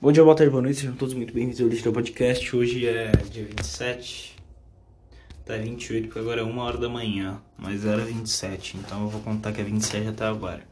Bom dia, boa tarde, boa noite, sejam todos muito bem-vindos ao Digital Podcast. Hoje é dia 27, tá 28, porque agora é 1 hora da manhã, mas era 27, então eu vou contar que é 27 até agora.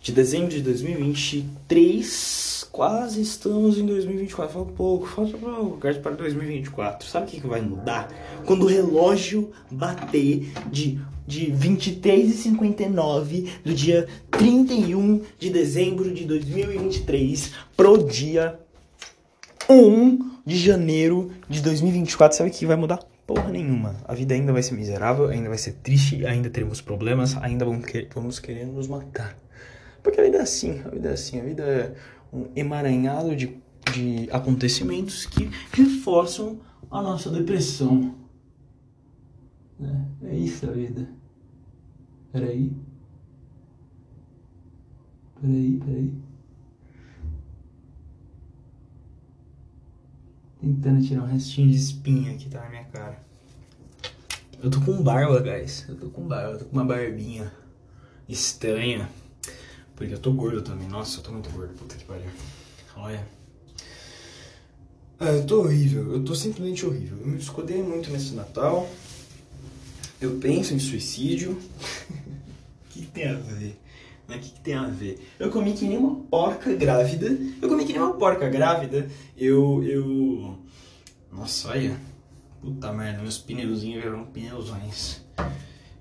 De dezembro de 2023, quase estamos em 2024, falta pouco, falta pouco, para 2024. Sabe o que, que vai mudar? Quando o relógio bater de de 23h59 do dia 31 de dezembro de 2023 pro dia 1 de janeiro de 2024. Sabe que vai mudar? Porra nenhuma. A vida ainda vai ser miserável, ainda vai ser triste, ainda teremos problemas, ainda vamos, querer, vamos querer nos matar. Porque a vida é assim, a vida é assim, a vida é um emaranhado de, de acontecimentos que reforçam a nossa depressão. É, é isso a vida. Peraí. Peraí, peraí. Tentando tirar um restinho de espinha que tá na minha cara. Eu tô com barba, guys. Eu tô com barba, eu tô com uma barbinha estranha. Porque eu tô gordo também. Nossa, eu tô muito gordo, puta que pariu. Olha. Ah, eu tô horrível, eu tô simplesmente horrível. Eu me escudei muito nesse Natal. Eu penso em suicídio. Tem a ver? O que, que, tem a ver? Eu comi que nem uma porca grávida. Eu comi que nem uma porca grávida. Eu. eu... Nossa, olha. Puta merda, meus pneuzinhos viraram pneuzões.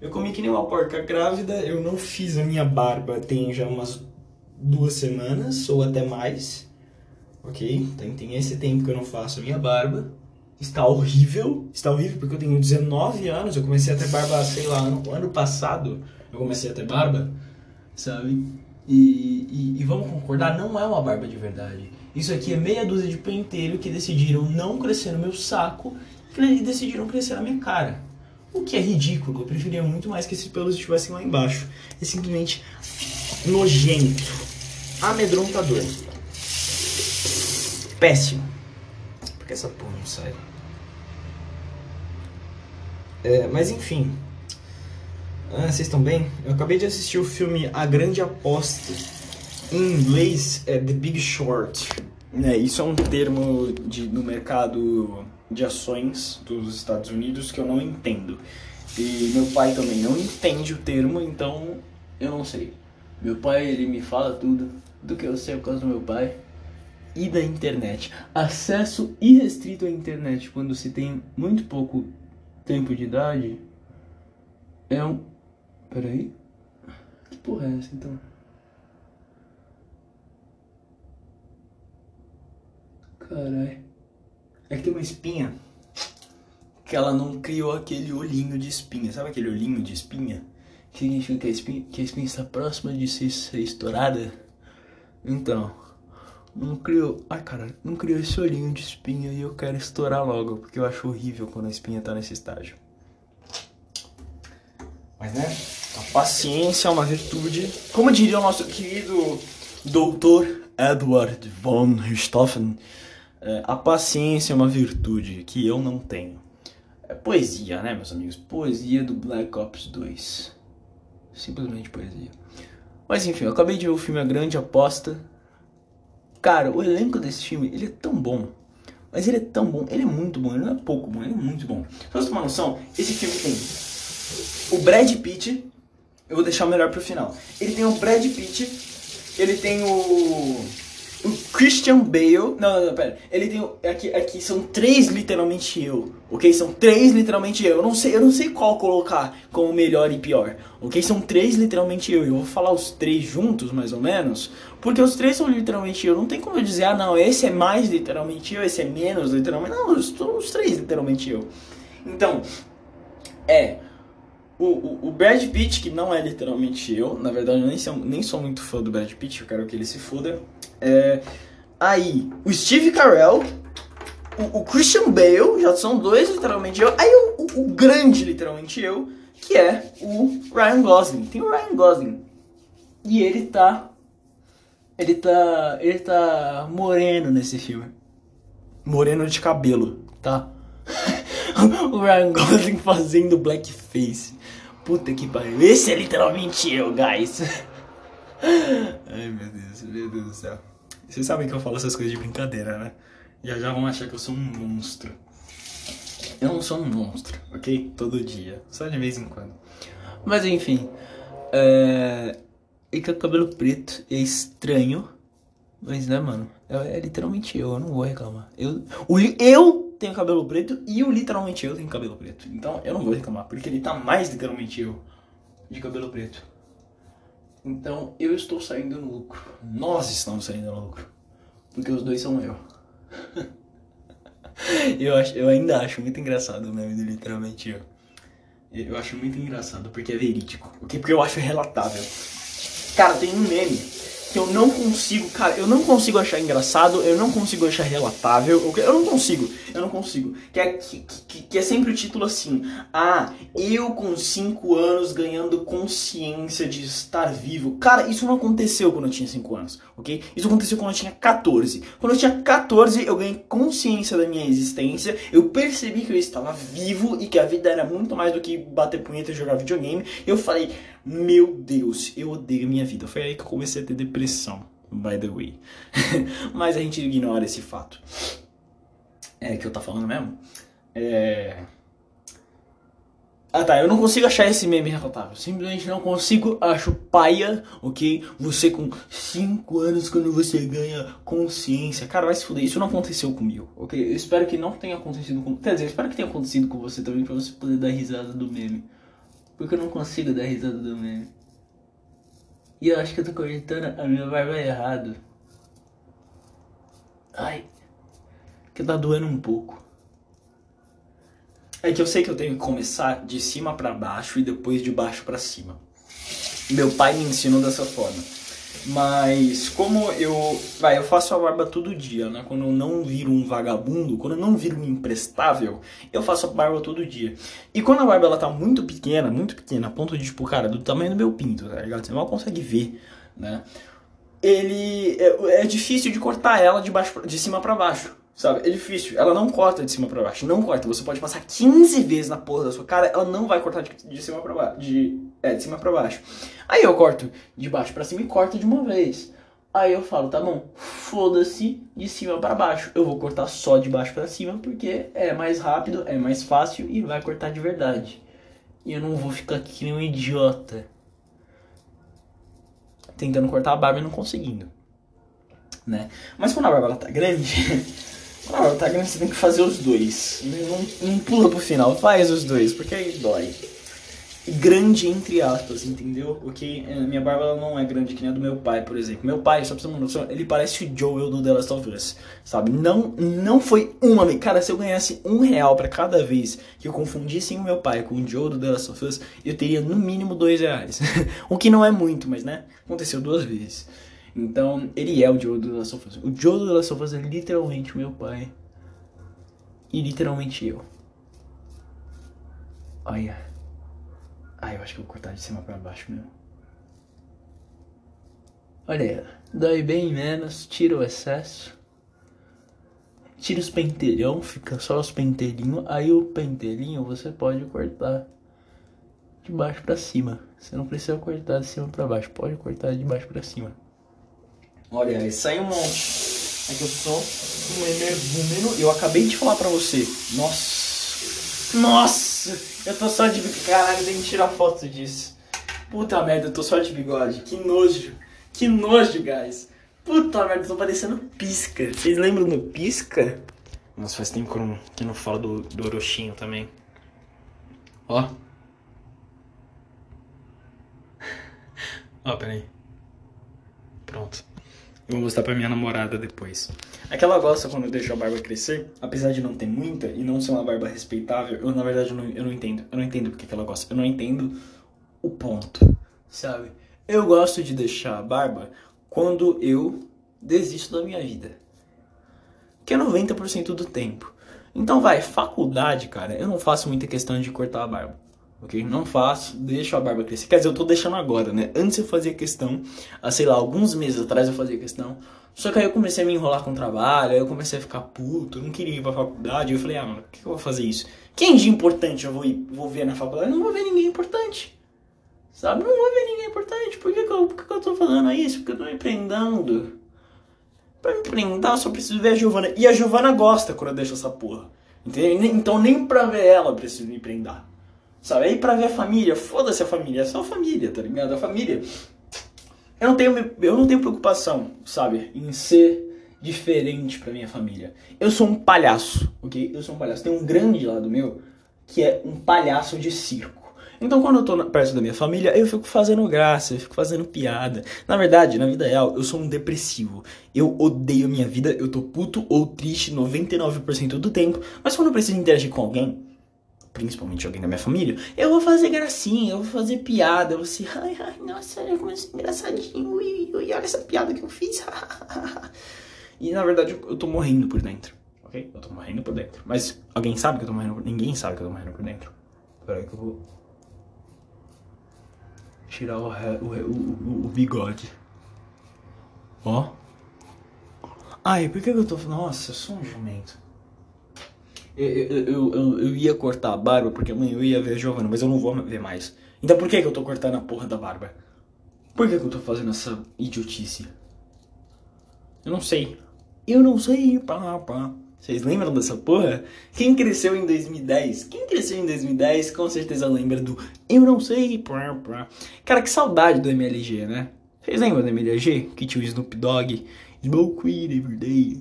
Eu comi que nem uma porca grávida. Eu não fiz a minha barba tem já umas duas semanas ou até mais. Ok? Tem, tem esse tempo que eu não faço a minha barba está horrível. Está horrível porque eu tenho 19 anos, eu comecei a ter barba, sei lá, ano, ano passado eu comecei a ter barba, sabe? E, e, e, vamos concordar, não é uma barba de verdade. Isso aqui é meia dúzia de penteiro que decidiram não crescer no meu saco e decidiram crescer na minha cara. O que é ridículo, eu preferia muito mais que esses pelos estivessem lá embaixo. É simplesmente nojento, amedrontador. Péssimo. Porque essa porra não sai. É, mas enfim. Ah, vocês estão bem? Eu acabei de assistir o filme A Grande Aposta. Em inglês é The Big Short. É, isso é um termo de, no mercado de ações dos Estados Unidos que eu não entendo. E meu pai também não entende o termo, então eu não sei. Meu pai, ele me fala tudo do que eu sei por causa do meu pai e da internet. Acesso irrestrito à internet quando se tem muito pouco tempo de idade é um. Peraí. Que porra é essa então? Caralho. É que tem uma espinha que ela não criou aquele olhinho de espinha. Sabe aquele olhinho de espinha? Que significa que a espinha, que a espinha está próxima de ser estourada? Então, não criou. Ai, cara, não criou esse olhinho de espinha e eu quero estourar logo, porque eu acho horrível quando a espinha tá nesse estágio. Mas né, a paciência é uma virtude. Como diria o nosso querido doutor Edward von Richthofen, é, a paciência é uma virtude que eu não tenho. É poesia, né, meus amigos? Poesia do Black Ops 2. Simplesmente poesia. Mas enfim, eu acabei de ver o filme A Grande Aposta. Cara, o elenco desse filme, ele é tão bom. Mas ele é tão bom, ele é muito bom, ele não é pouco bom, ele é muito bom. Pra você ter uma noção, esse filme tem o Brad Pitt, eu vou deixar o melhor pro final. Ele tem o Brad Pitt, ele tem o o Christian Bale. Não, não, não, pera. Ele tem. Aqui, aqui são três literalmente eu. Ok? São três literalmente eu. Eu não sei, eu não sei qual colocar como melhor e pior. Ok? São três literalmente eu. Eu vou falar os três juntos, mais ou menos. Porque os três são literalmente eu. Não tem como eu dizer, ah não, esse é mais literalmente eu, esse é menos literalmente. Não, os três literalmente eu. Então, é. O, o, Brad Pitt, que não é literalmente eu, na verdade eu nem sou, nem sou muito fã do Brad Pitt, eu quero que ele se foda. É, aí, o Steve Carell, o, o, Christian Bale, já são dois literalmente eu. Aí o, o, o, grande literalmente eu, que é o Ryan Gosling. Tem o Ryan Gosling. E ele tá. Ele tá. Ele tá moreno nesse filme. Moreno de cabelo, tá? o Ryan Gosling fazendo blackface. Puta que pariu. Esse é literalmente eu, guys. Ai meu Deus, meu Deus do céu. Vocês sabem que eu falo essas coisas de brincadeira, né? Já já vão achar que eu sou um monstro. Eu não sou um monstro, ok? Todo dia. Só de vez em quando. Mas enfim. É. E com o cabelo preto é estranho. Mas né, mano? É, é, literalmente eu, eu não vou reclamar. Eu, o, eu tenho cabelo preto e o literalmente eu tenho cabelo preto. Então eu não vou reclamar, porque ele tá mais literalmente eu de cabelo preto. Então eu estou saindo no lucro. Nós estamos saindo no lucro. Porque os dois são eu. eu, acho, eu ainda acho muito engraçado o meme do literalmente eu. Eu acho muito engraçado porque é verídico. Porque eu acho relatável. Cara, tem um meme que eu não consigo, cara, eu não consigo achar engraçado, eu não consigo achar relatável, eu não consigo, eu não consigo. Que é, que, que, que é sempre o título assim, ah, eu com 5 anos ganhando consciência de estar vivo. Cara, isso não aconteceu quando eu tinha 5 anos, ok? Isso aconteceu quando eu tinha 14. Quando eu tinha 14, eu ganhei consciência da minha existência, eu percebi que eu estava vivo e que a vida era muito mais do que bater punheta e jogar videogame. Eu falei, meu Deus, eu odeio minha vida. Foi aí que eu comecei a ter depressão, by the way. Mas a gente ignora esse fato. É que eu tá falando mesmo? É. Ah tá, eu não consigo achar esse meme relatável. Simplesmente não consigo, acho paia, ok? Você com 5 anos quando você ganha consciência. Cara, vai se fuder, isso não aconteceu comigo, ok? Eu espero que não tenha acontecido com. Quer dizer, eu espero que tenha acontecido com você também pra você poder dar risada do meme. Porque eu não consigo dar risada do meme. E eu acho que eu tô cortando a minha barba errado. Ai. Que tá doendo um pouco. É que eu sei que eu tenho que começar de cima para baixo e depois de baixo para cima. Meu pai me ensinou dessa forma. Mas como eu, vai, eu faço a barba todo dia, né? Quando eu não viro um vagabundo, quando eu não viro um imprestável, eu faço a barba todo dia. E quando a barba ela tá muito pequena, muito pequena, a ponto de tipo, cara, do tamanho do meu pinto, tá ligado? Você mal consegue ver, né? Ele é, é difícil de cortar ela de baixo de cima para baixo. Sabe? É difícil. Ela não corta de cima para baixo. Não corta. Você pode passar 15 vezes na porra da sua cara, ela não vai cortar de, de cima para baixo. De, é, de cima para baixo. Aí eu corto de baixo para cima e corto de uma vez. Aí eu falo, tá bom, foda-se de cima para baixo. Eu vou cortar só de baixo para cima porque é mais rápido, é mais fácil e vai cortar de verdade. E eu não vou ficar aqui nem um idiota. Tentando cortar a barba e não conseguindo. Né? Mas quando a barba ela tá grande, Ah, tá grande, você tem que fazer os dois. Não, não pula pro final, faz os dois, porque aí dói. Grande entre aspas, entendeu? Porque é, minha barba ela não é grande que nem a do meu pai, por exemplo. Meu pai, só pra você noção, ele parece o Joel do The Last of Us, sabe? Não, não foi uma vez. Cara, se eu ganhasse um real para cada vez que eu confundisse o meu pai com o Joel do The Last of Us, eu teria no mínimo dois reais. o que não é muito, mas né? Aconteceu duas vezes. Então, ele é o Joe do Last of Us. O Joe do Last of Us é literalmente meu pai. E literalmente eu. Olha. Ah, eu acho que eu vou cortar de cima pra baixo mesmo. Olha dói bem menos, tira o excesso. Tira os pentelhão, fica só os pentelhinhos. Aí o pentelhinho você pode cortar de baixo para cima. Você não precisa cortar de cima para baixo, pode cortar de baixo para cima. Olha, aí sai um monte. É que eu sou um energúmeno. Eu acabei de falar pra você. Nossa. Nossa. Eu tô só de bigode. Caralho, tem que tirar foto disso. Puta merda, eu tô só de bigode. Que nojo. Que nojo, guys. Puta merda, eu tô parecendo pisca. Vocês lembram do pisca? Nossa, faz tempo que eu não, que eu não falo do, do Orochinho também. Ó. Ó, peraí. Vou mostrar pra minha namorada depois. É que ela gosta quando eu deixo a barba crescer, apesar de não ter muita e não ser uma barba respeitável, eu na verdade eu não, eu não entendo. Eu não entendo porque que ela gosta. Eu não entendo o ponto, sabe? Eu gosto de deixar a barba quando eu desisto da minha vida. Que é 90% do tempo. Então vai, faculdade, cara, eu não faço muita questão de cortar a barba ok? Não faço, deixo a barba crescer. Quer dizer, eu tô deixando agora, né? Antes eu fazia questão, há, sei lá, alguns meses atrás eu fazia questão. Só que aí eu comecei a me enrolar com o trabalho, aí eu comecei a ficar puto, eu não queria ir pra faculdade. Eu falei, ah, mano, por que, eu vou fazer isso? Quem de importante eu vou, ir, vou ver na faculdade? Eu não vou ver ninguém importante. Sabe? Não vou ver ninguém importante. Por que, que, eu, por que, que eu tô fazendo isso? Porque eu tô me prendendo. Pra me prendar, eu só preciso ver a Giovana. E a Giovana gosta quando eu deixo essa porra. Entendeu? Então nem pra ver ela eu preciso me prendar. Sabe? Aí pra ver a família, foda-se a família, é só a família, tá ligado? A família. Eu não tenho, eu não tenho preocupação, sabe, em ser diferente pra minha família. Eu sou um palhaço, ok? Eu sou um palhaço. Tem um grande lado meu que é um palhaço de circo. Então, quando eu tô perto da minha família, eu fico fazendo graça, eu fico fazendo piada. Na verdade, na vida real, eu sou um depressivo. Eu odeio minha vida, eu tô puto ou triste 99% do tempo. Mas quando eu preciso interagir com alguém, principalmente alguém da minha família, eu vou fazer gracinha, eu vou fazer piada, eu vou ser, ai, ai, nossa, olha como é engraçadinho, ui, ui, olha essa piada que eu fiz. e na verdade, eu tô morrendo por dentro, ok? Eu tô morrendo por dentro. Mas alguém sabe que eu tô morrendo por Ninguém sabe que eu tô morrendo por dentro. Peraí que eu vou tirar o, o, o, o bigode. Ó. Ai, por que eu tô. Nossa, eu sou um jumento. Eu, eu, eu, ia cortar a barba porque amanhã eu ia ver a Giovana, mas eu não vou ver mais. Então por que, que eu tô cortando a porra da barba? Por que, que eu tô fazendo essa idiotice? Eu não sei. Eu não sei. Pá, pá. Vocês lembram dessa porra? Quem cresceu em 2010? Quem cresceu em 2010 com certeza lembra do Eu não sei. Cara, que saudade do MLG, né? Vocês lembram do MLG? Que tinha o Snoop Dogg, Smoke Weed Everyday.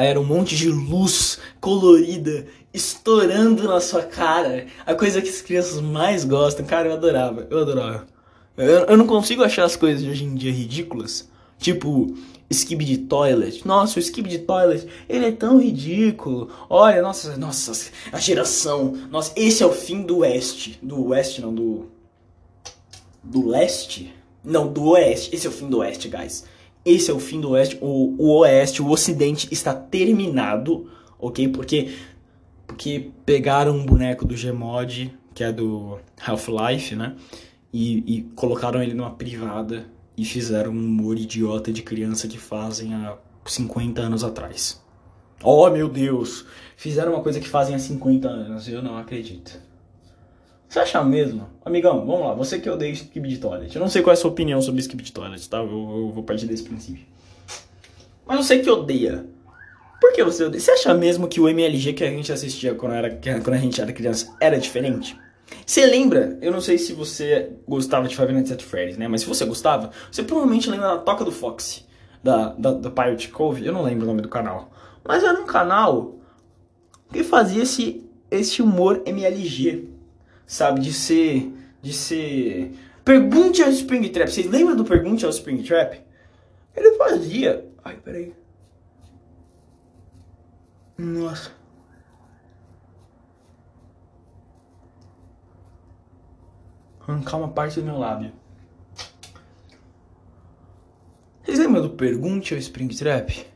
Aí era um monte de luz colorida estourando na sua cara. A coisa que as crianças mais gostam. Cara, eu adorava. Eu adorava. Eu, eu não consigo achar as coisas de hoje em dia ridículas. Tipo, skip de toilet. Nossa, o skip de toilet, ele é tão ridículo. Olha, nossa, nossa, a geração. Nossa, esse é o fim do oeste. Do oeste, não, do. Do leste? Não, do oeste. Esse é o fim do oeste, guys. Esse é o fim do oeste. O, o oeste, o ocidente está terminado, ok? Porque. Porque pegaram um boneco do Gmod, que é do Half-Life, né? E, e colocaram ele numa privada e fizeram um humor idiota de criança que fazem há 50 anos atrás. Oh meu Deus! Fizeram uma coisa que fazem há 50 anos, eu não acredito. Você acha mesmo? Amigão, vamos lá, você que odeia skip de toilet. Eu não sei qual é a sua opinião sobre skip de toilet, tá? Eu, eu vou partir desse princípio. Mas você que odeia. Por que você odeia? Você acha mesmo que o MLG que a gente assistia quando, era, quando a gente era criança era diferente? Você lembra? Eu não sei se você gostava de Five Nights at Freddy's, né? Mas se você gostava, você provavelmente lembra da Toca do Fox, da, da, da Pirate Cove. Eu não lembro o nome do canal. Mas era um canal que fazia esse, esse humor MLG, sabe? De ser. De ser. Pergunte ao Springtrap. Vocês lembram do Pergunte ao Springtrap? Ele fazia. Ai, peraí. Nossa. arrancar uma parte do meu lábio. Vocês lembram do Pergunte ao Springtrap?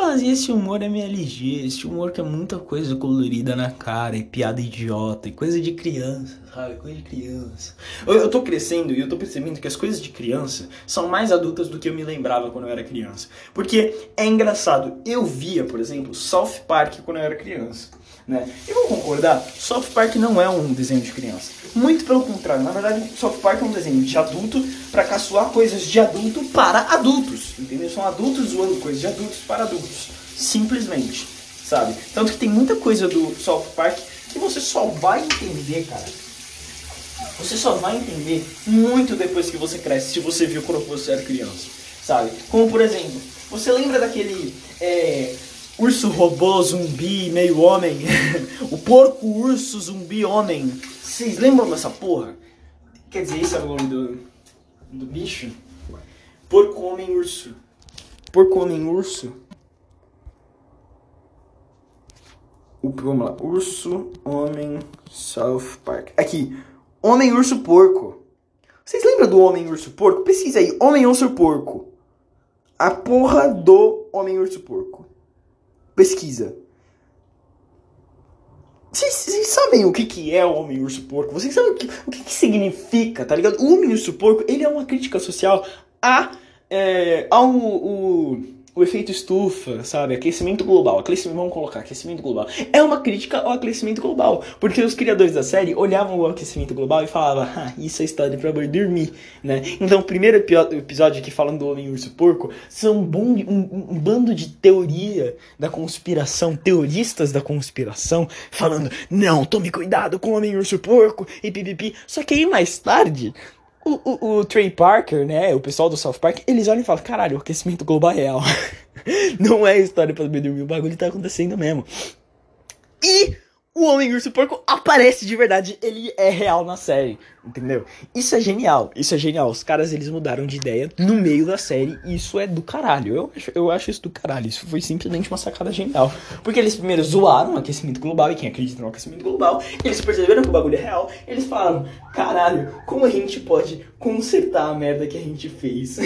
Fazia esse humor MLG, esse humor que é muita coisa colorida na cara, e piada idiota, e coisa de criança, sabe? Coisa de criança. Eu, eu tô crescendo e eu tô percebendo que as coisas de criança são mais adultas do que eu me lembrava quando eu era criança. Porque é engraçado, eu via, por exemplo, South Park quando eu era criança. Né? E vou concordar, South Park não é um desenho de criança. Muito pelo contrário, na verdade, South Park é um desenho de adulto para caçoar coisas de adulto para adultos. Entendeu? São adultos zoando coisas de adultos para adultos. Simplesmente, sabe? Tanto que tem muita coisa do South Park que você só vai entender, cara. Você só vai entender muito depois que você cresce, se você viu quando você era criança, sabe? Como por exemplo, você lembra daquele é, urso robô, zumbi, meio homem. o porco urso, zumbi, homem. Vocês lembram dessa porra? Quer dizer, esse é o nome do, do bicho? Porco, homem, urso. Porco, homem, urso. O, vamos lá. Urso, homem, South Park. Aqui. Homem, urso, porco. Vocês lembram do homem, urso, porco? Pesquisa aí. Homem, urso, porco. A porra do homem, urso, porco pesquisa. Vocês sabem o que, que é o Homem Urso Porco? Vocês sabem o que, o que, que significa, tá ligado? O Homem Urso Porco, ele é uma crítica social a, é, ao o, o efeito estufa, sabe? Aquecimento global. Aquecimento, vamos colocar aquecimento global. É uma crítica ao aquecimento global. Porque os criadores da série olhavam o aquecimento global e falavam, ah, isso é história pra dormir, né? Então, o primeiro episódio aqui falando do Homem Urso Porco são um, um, um bando de teoria da conspiração, teoristas da conspiração, falando, não, tome cuidado com o Homem Urso Porco e pipipi. Só que aí mais tarde, o, o, o, Trey Parker, né, o pessoal do South Park, eles olham e falam, caralho, o aquecimento global é real. Não é história pra dormir, o bagulho tá acontecendo mesmo. E o Homem Urso Porco aparece de verdade, ele é real na série, entendeu? Isso é genial, isso é genial. Os caras, eles mudaram de ideia no meio da série, isso é do caralho. Eu acho, eu acho isso do caralho, isso foi simplesmente uma sacada genial. Porque eles primeiro zoaram o aquecimento global, e quem acredita no aquecimento global, eles perceberam que o bagulho é real, eles falaram, caralho, como a gente pode consertar a merda que a gente fez?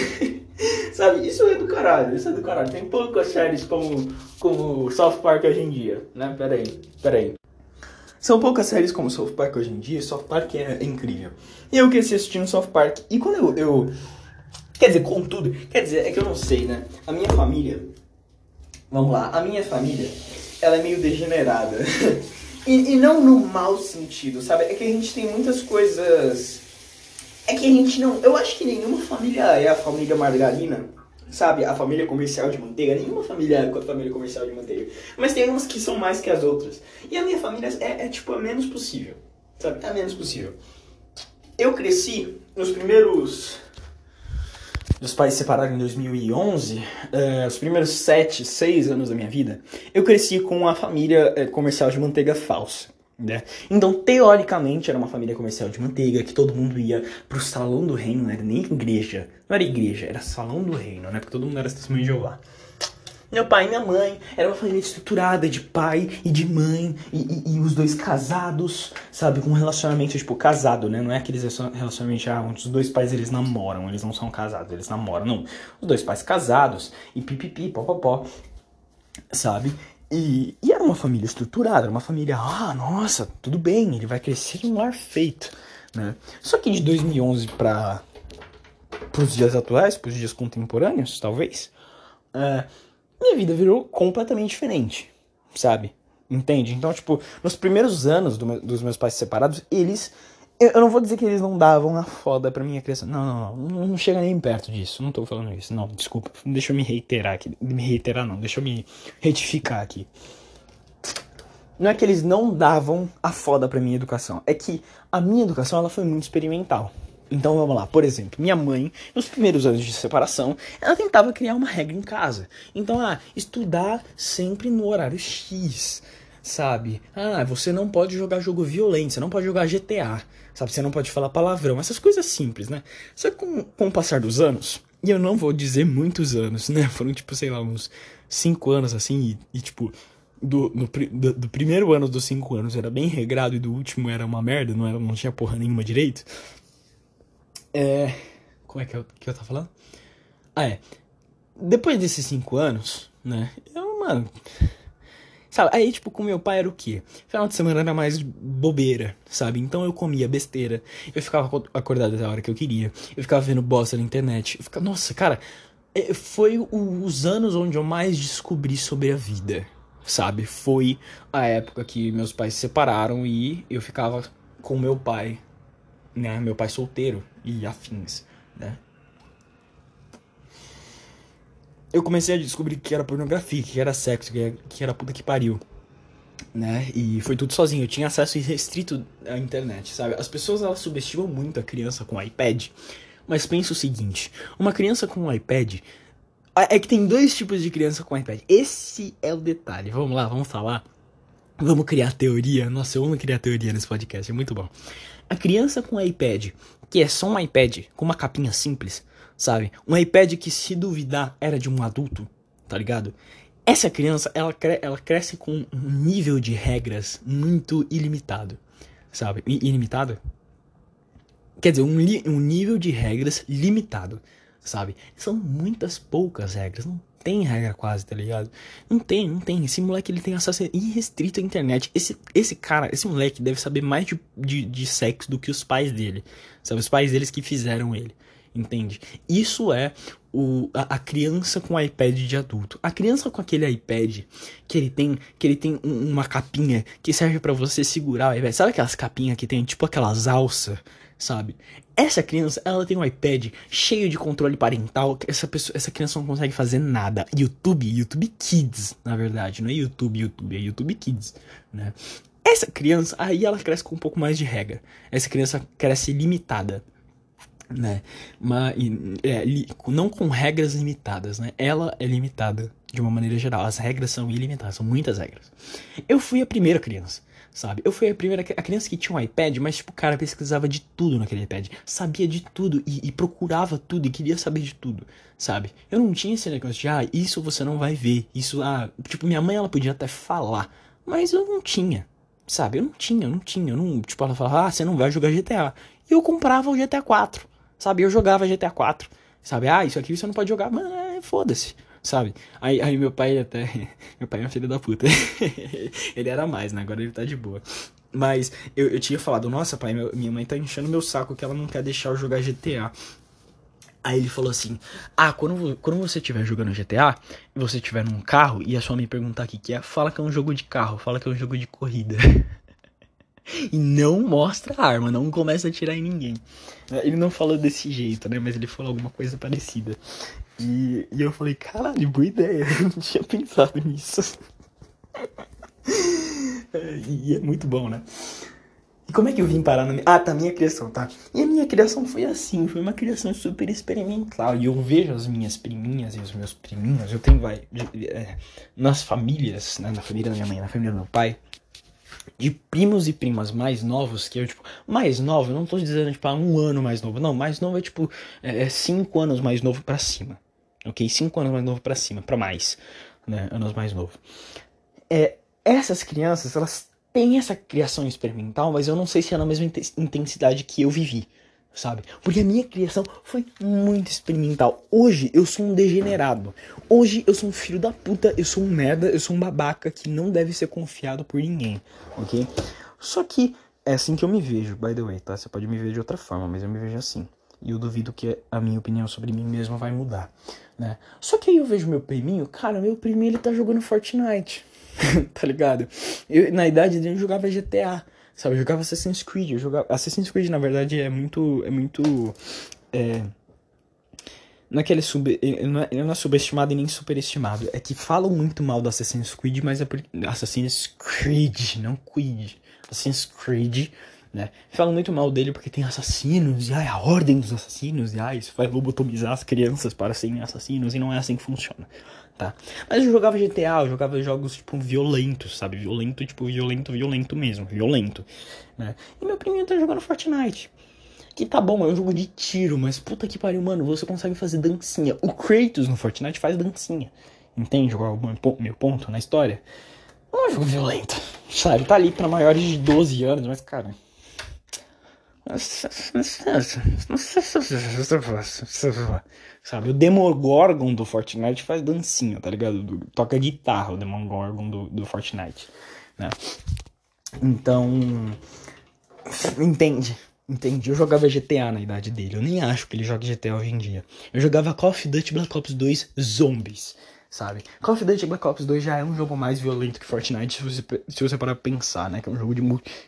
Sabe, isso é do caralho, isso é do caralho. Tem poucas séries como, como South Park hoje em dia, né? Pera aí, pera aí. São poucas séries como South Park hoje em dia, South Park é, incrível. E eu cresci assistindo South Park, e quando eu, eu. Quer dizer, contudo, quer dizer, é que eu não sei, né? A minha família. Vamos lá, a minha família, ela é meio degenerada. e, e não no mau sentido, sabe? É que a gente tem muitas coisas. É que a gente não. Eu acho que nenhuma família é a família margarina sabe, a família comercial de manteiga. Nenhuma família é a família comercial de manteiga. Mas tem umas que são mais que as outras. E a minha família é, é tipo, a menos possível. Sabe? É a menos possível. Eu cresci nos primeiros. Meus pais se separaram em 2011, uh, eh, os primeiros 7, 6 anos da minha vida, eu cresci com a família uh, comercial de manteiga falsa. Né? Então, teoricamente, era uma família comercial de manteiga, que todo mundo ia pro salão do reino, não era nem igreja. Não era igreja, era salão do reino, né? Porque todo mundo era testemunho de Jeová. Meu pai e minha mãe era uma família estruturada de pai e de mãe, e, e, e, os dois casados, sabe? Com um relacionamento, tipo, casado, né? Não é aqueles relacionamentos ah, onde os dois pais eles namoram, eles não são casados, eles namoram, não. Os dois pais casados, e pipipi, popopó, sabe? E, e, era uma família estruturada, era uma família, ah, nossa, tudo bem, ele vai crescer em um lar feito, né? Só que de 2011 para os dias atuais, para os dias contemporâneos, talvez, é, minha vida virou completamente diferente, sabe? Entende? Então, tipo, nos primeiros anos do dos meus pais separados, eles eu não vou dizer que eles não davam a foda pra minha criança. Não, não, não. Não chega nem perto disso. Não tô falando isso. Não, desculpa. Deixa eu me reiterar aqui. Me reiterar não. Deixa eu me retificar aqui. Não é que eles não davam a foda pra minha educação. É que a minha educação ela foi muito experimental. Então vamos lá, por exemplo, minha mãe, nos primeiros anos de separação, ela tentava criar uma regra em casa. Então, ah, estudar sempre no horário X, sabe? Ah, você não pode jogar jogo violento, você não pode jogar GTA. Sabe, você não pode falar palavrão, essas coisas simples, né? Só que com, com o passar dos anos, e eu não vou dizer muitos anos, né? Foram tipo, sei lá, uns 5 anos assim, e, e tipo, do, no, do, do, primeiro ano dos 5 anos era bem regrado e do último era uma merda, não, era, não tinha porra nenhuma direito. É. Como é que eu, que eu tava falando? Ah, é. Depois desses 5 anos, né? Eu, mano Sabe? Aí, tipo, com meu pai era o quê? Final de semana era mais bobeira, sabe? Então eu comia besteira. Eu ficava acordado até a hora que eu queria. Eu ficava vendo bosta na internet. Eu ficava... Nossa, cara, é, foi os anos onde eu mais descobri sobre a vida, sabe? Foi a época que meus pais se separaram e eu ficava com meu pai, né? Meu pai solteiro e afins, né? Eu comecei a descobrir que era pornografia, que era sexo, que era puta que pariu. Né? E foi tudo sozinho. Eu tinha acesso irrestrito à internet, sabe? As pessoas elas subestimam muito a criança com iPad. Mas pensa o seguinte: uma criança com um iPad. É que tem dois tipos de criança com iPad. Esse é o detalhe. Vamos lá, vamos falar. Vamos criar teoria. Nossa, eu amo criar teoria nesse podcast, é muito bom. A criança com iPad, que é só um iPad com uma capinha simples, sabe? Um iPad que, se duvidar, era de um adulto, tá ligado? Essa criança, ela, cre ela cresce com um nível de regras muito ilimitado, sabe? I ilimitado? Quer dizer, um, um nível de regras limitado, sabe? São muitas poucas regras, não tem regra quase, tá ligado? Não tem, não tem. Esse moleque ele tem acesso irrestrito à internet. Esse, esse cara, esse moleque deve saber mais de, de, de sexo do que os pais dele. Sabe? Os pais deles que fizeram ele entende? Isso é o, a, a, criança com iPad de adulto. A criança com aquele iPad que ele tem, que ele tem um, uma capinha que serve para você segurar o iPad. Sabe aquelas capinhas que tem tipo aquelas alças, sabe? Essa criança, ela tem um iPad cheio de controle parental. Essa pessoa, essa criança não consegue fazer nada. YouTube, YouTube Kids, na verdade, não é YouTube, YouTube, é YouTube Kids, né? Essa criança, aí ela cresce com um pouco mais de regra. Essa criança cresce limitada né? É, não com regras limitadas, né? Ela é limitada de uma maneira geral. As regras são ilimitadas, são muitas regras. Eu fui a primeira criança, sabe? Eu fui a primeira a criança que tinha um iPad, mas tipo, o cara pesquisava de tudo naquele iPad, sabia de tudo e, e, procurava tudo e queria saber de tudo, sabe? Eu não tinha esse negócio de, ah, isso você não vai ver, isso, ah, tipo, minha mãe ela podia até falar, mas eu não tinha. Sabe, eu não tinha, eu não tinha, eu não, tipo, ela falava, ah, você não vai jogar GTA. E eu comprava o GTA 4 sabe? Eu jogava GTA 4, sabe? Ah, isso aqui você não pode jogar, mas é, foda-se, sabe? Aí, aí meu pai até. Meu pai é um filho da puta. ele era mais, né? Agora ele tá de boa. Mas eu, eu tinha falado, nossa, pai, meu, minha mãe tá enchendo meu saco que ela não quer deixar eu jogar GTA. Aí ele falou assim: Ah, quando, quando você estiver jogando GTA, você estiver num carro, e a sua mãe perguntar o que, que é, fala que é um jogo de carro, fala que é um jogo de corrida. e não mostra a arma, não começa a atirar em ninguém. Ele não falou desse jeito, né? Mas ele falou alguma coisa parecida. E, e eu falei, caralho, boa ideia. Eu não tinha pensado nisso. e é muito bom, né? E como é que eu vim parar na minha... Ah, tá, minha criação, tá? E a minha criação foi assim, foi uma criação super experimental. E eu vejo as minhas priminhas e os meus priminhos, eu tenho, vai, é, nas famílias, né, na família da minha mãe, na família do meu pai, de primos e primas mais novos que eu, tipo, mais novo, não tô dizendo, tipo, há um ano mais novo, não, mais novo é, tipo, é, é cinco anos mais novo para cima, ok? Cinco anos mais novo para cima, para mais, né, anos mais novo. É, essas crianças, elas têm essa criação experimental, mas eu não sei se é na mesma intensidade que eu vivi, sabe? Porque a minha criação foi muito experimental. Hoje eu sou um degenerado. Hoje eu sou um filho da puta, eu sou um merda, eu sou um babaca que não deve ser confiado por ninguém, ok? Só que é assim que eu me vejo, by the way, tá? Você pode me ver de outra forma, mas eu me vejo assim. E eu duvido que a minha opinião sobre mim mesmo vai mudar, né? Só que aí eu vejo meu priminho, cara, meu priminho ele tá jogando Fortnite, tá ligado? Eu, na idade dele eu jogava GTA. Sabe, eu jogava Assassin's Creed, eu jogava... Assassin's Creed, na verdade, é muito... É muito... É... Não é que ele, é sub... ele, não é, não é subestimado e nem superestimado. É que falam muito mal do Assassin's Creed, mas é por... Assassin's Creed, não Creed. Assassin's Creed, né? Falam muito mal dele porque tem assassinos, e ai, a ordem dos assassinos, e ai, isso vai lobotomizar as crianças para serem assassinos, e não é assim que funciona tá? Mas eu jogava GTA, eu jogava jogos, tipo, violentos, sabe? Violento, tipo, violento, violento mesmo, violento, né? E meu priminho tá jogando Fortnite. Que tá bom, é um jogo de tiro, mas puta que pariu, mano, você consegue fazer dancinha. O Kratos no Fortnite faz dancinha. Entende qual é o meu ponto na história? Não é um jogo violento, sabe? Tá ali pra maiores de 12 anos, mas, cara... Sabe, o Demogorgon do Fortnite faz dancinha, tá ligado? Do, toca guitarra o Demogorgon do, do Fortnite, né? Então, entende? Entendi. Eu jogava GTA na idade dele. Eu nem acho que ele joga GTA hoje em dia. Eu jogava Call of Duty Black Ops 2 Zombies sabe? Call of Duty Black Ops 2 já é um jogo mais violento que Fortnite, se você, se você parar pra pensar, né? Que é um jogo de.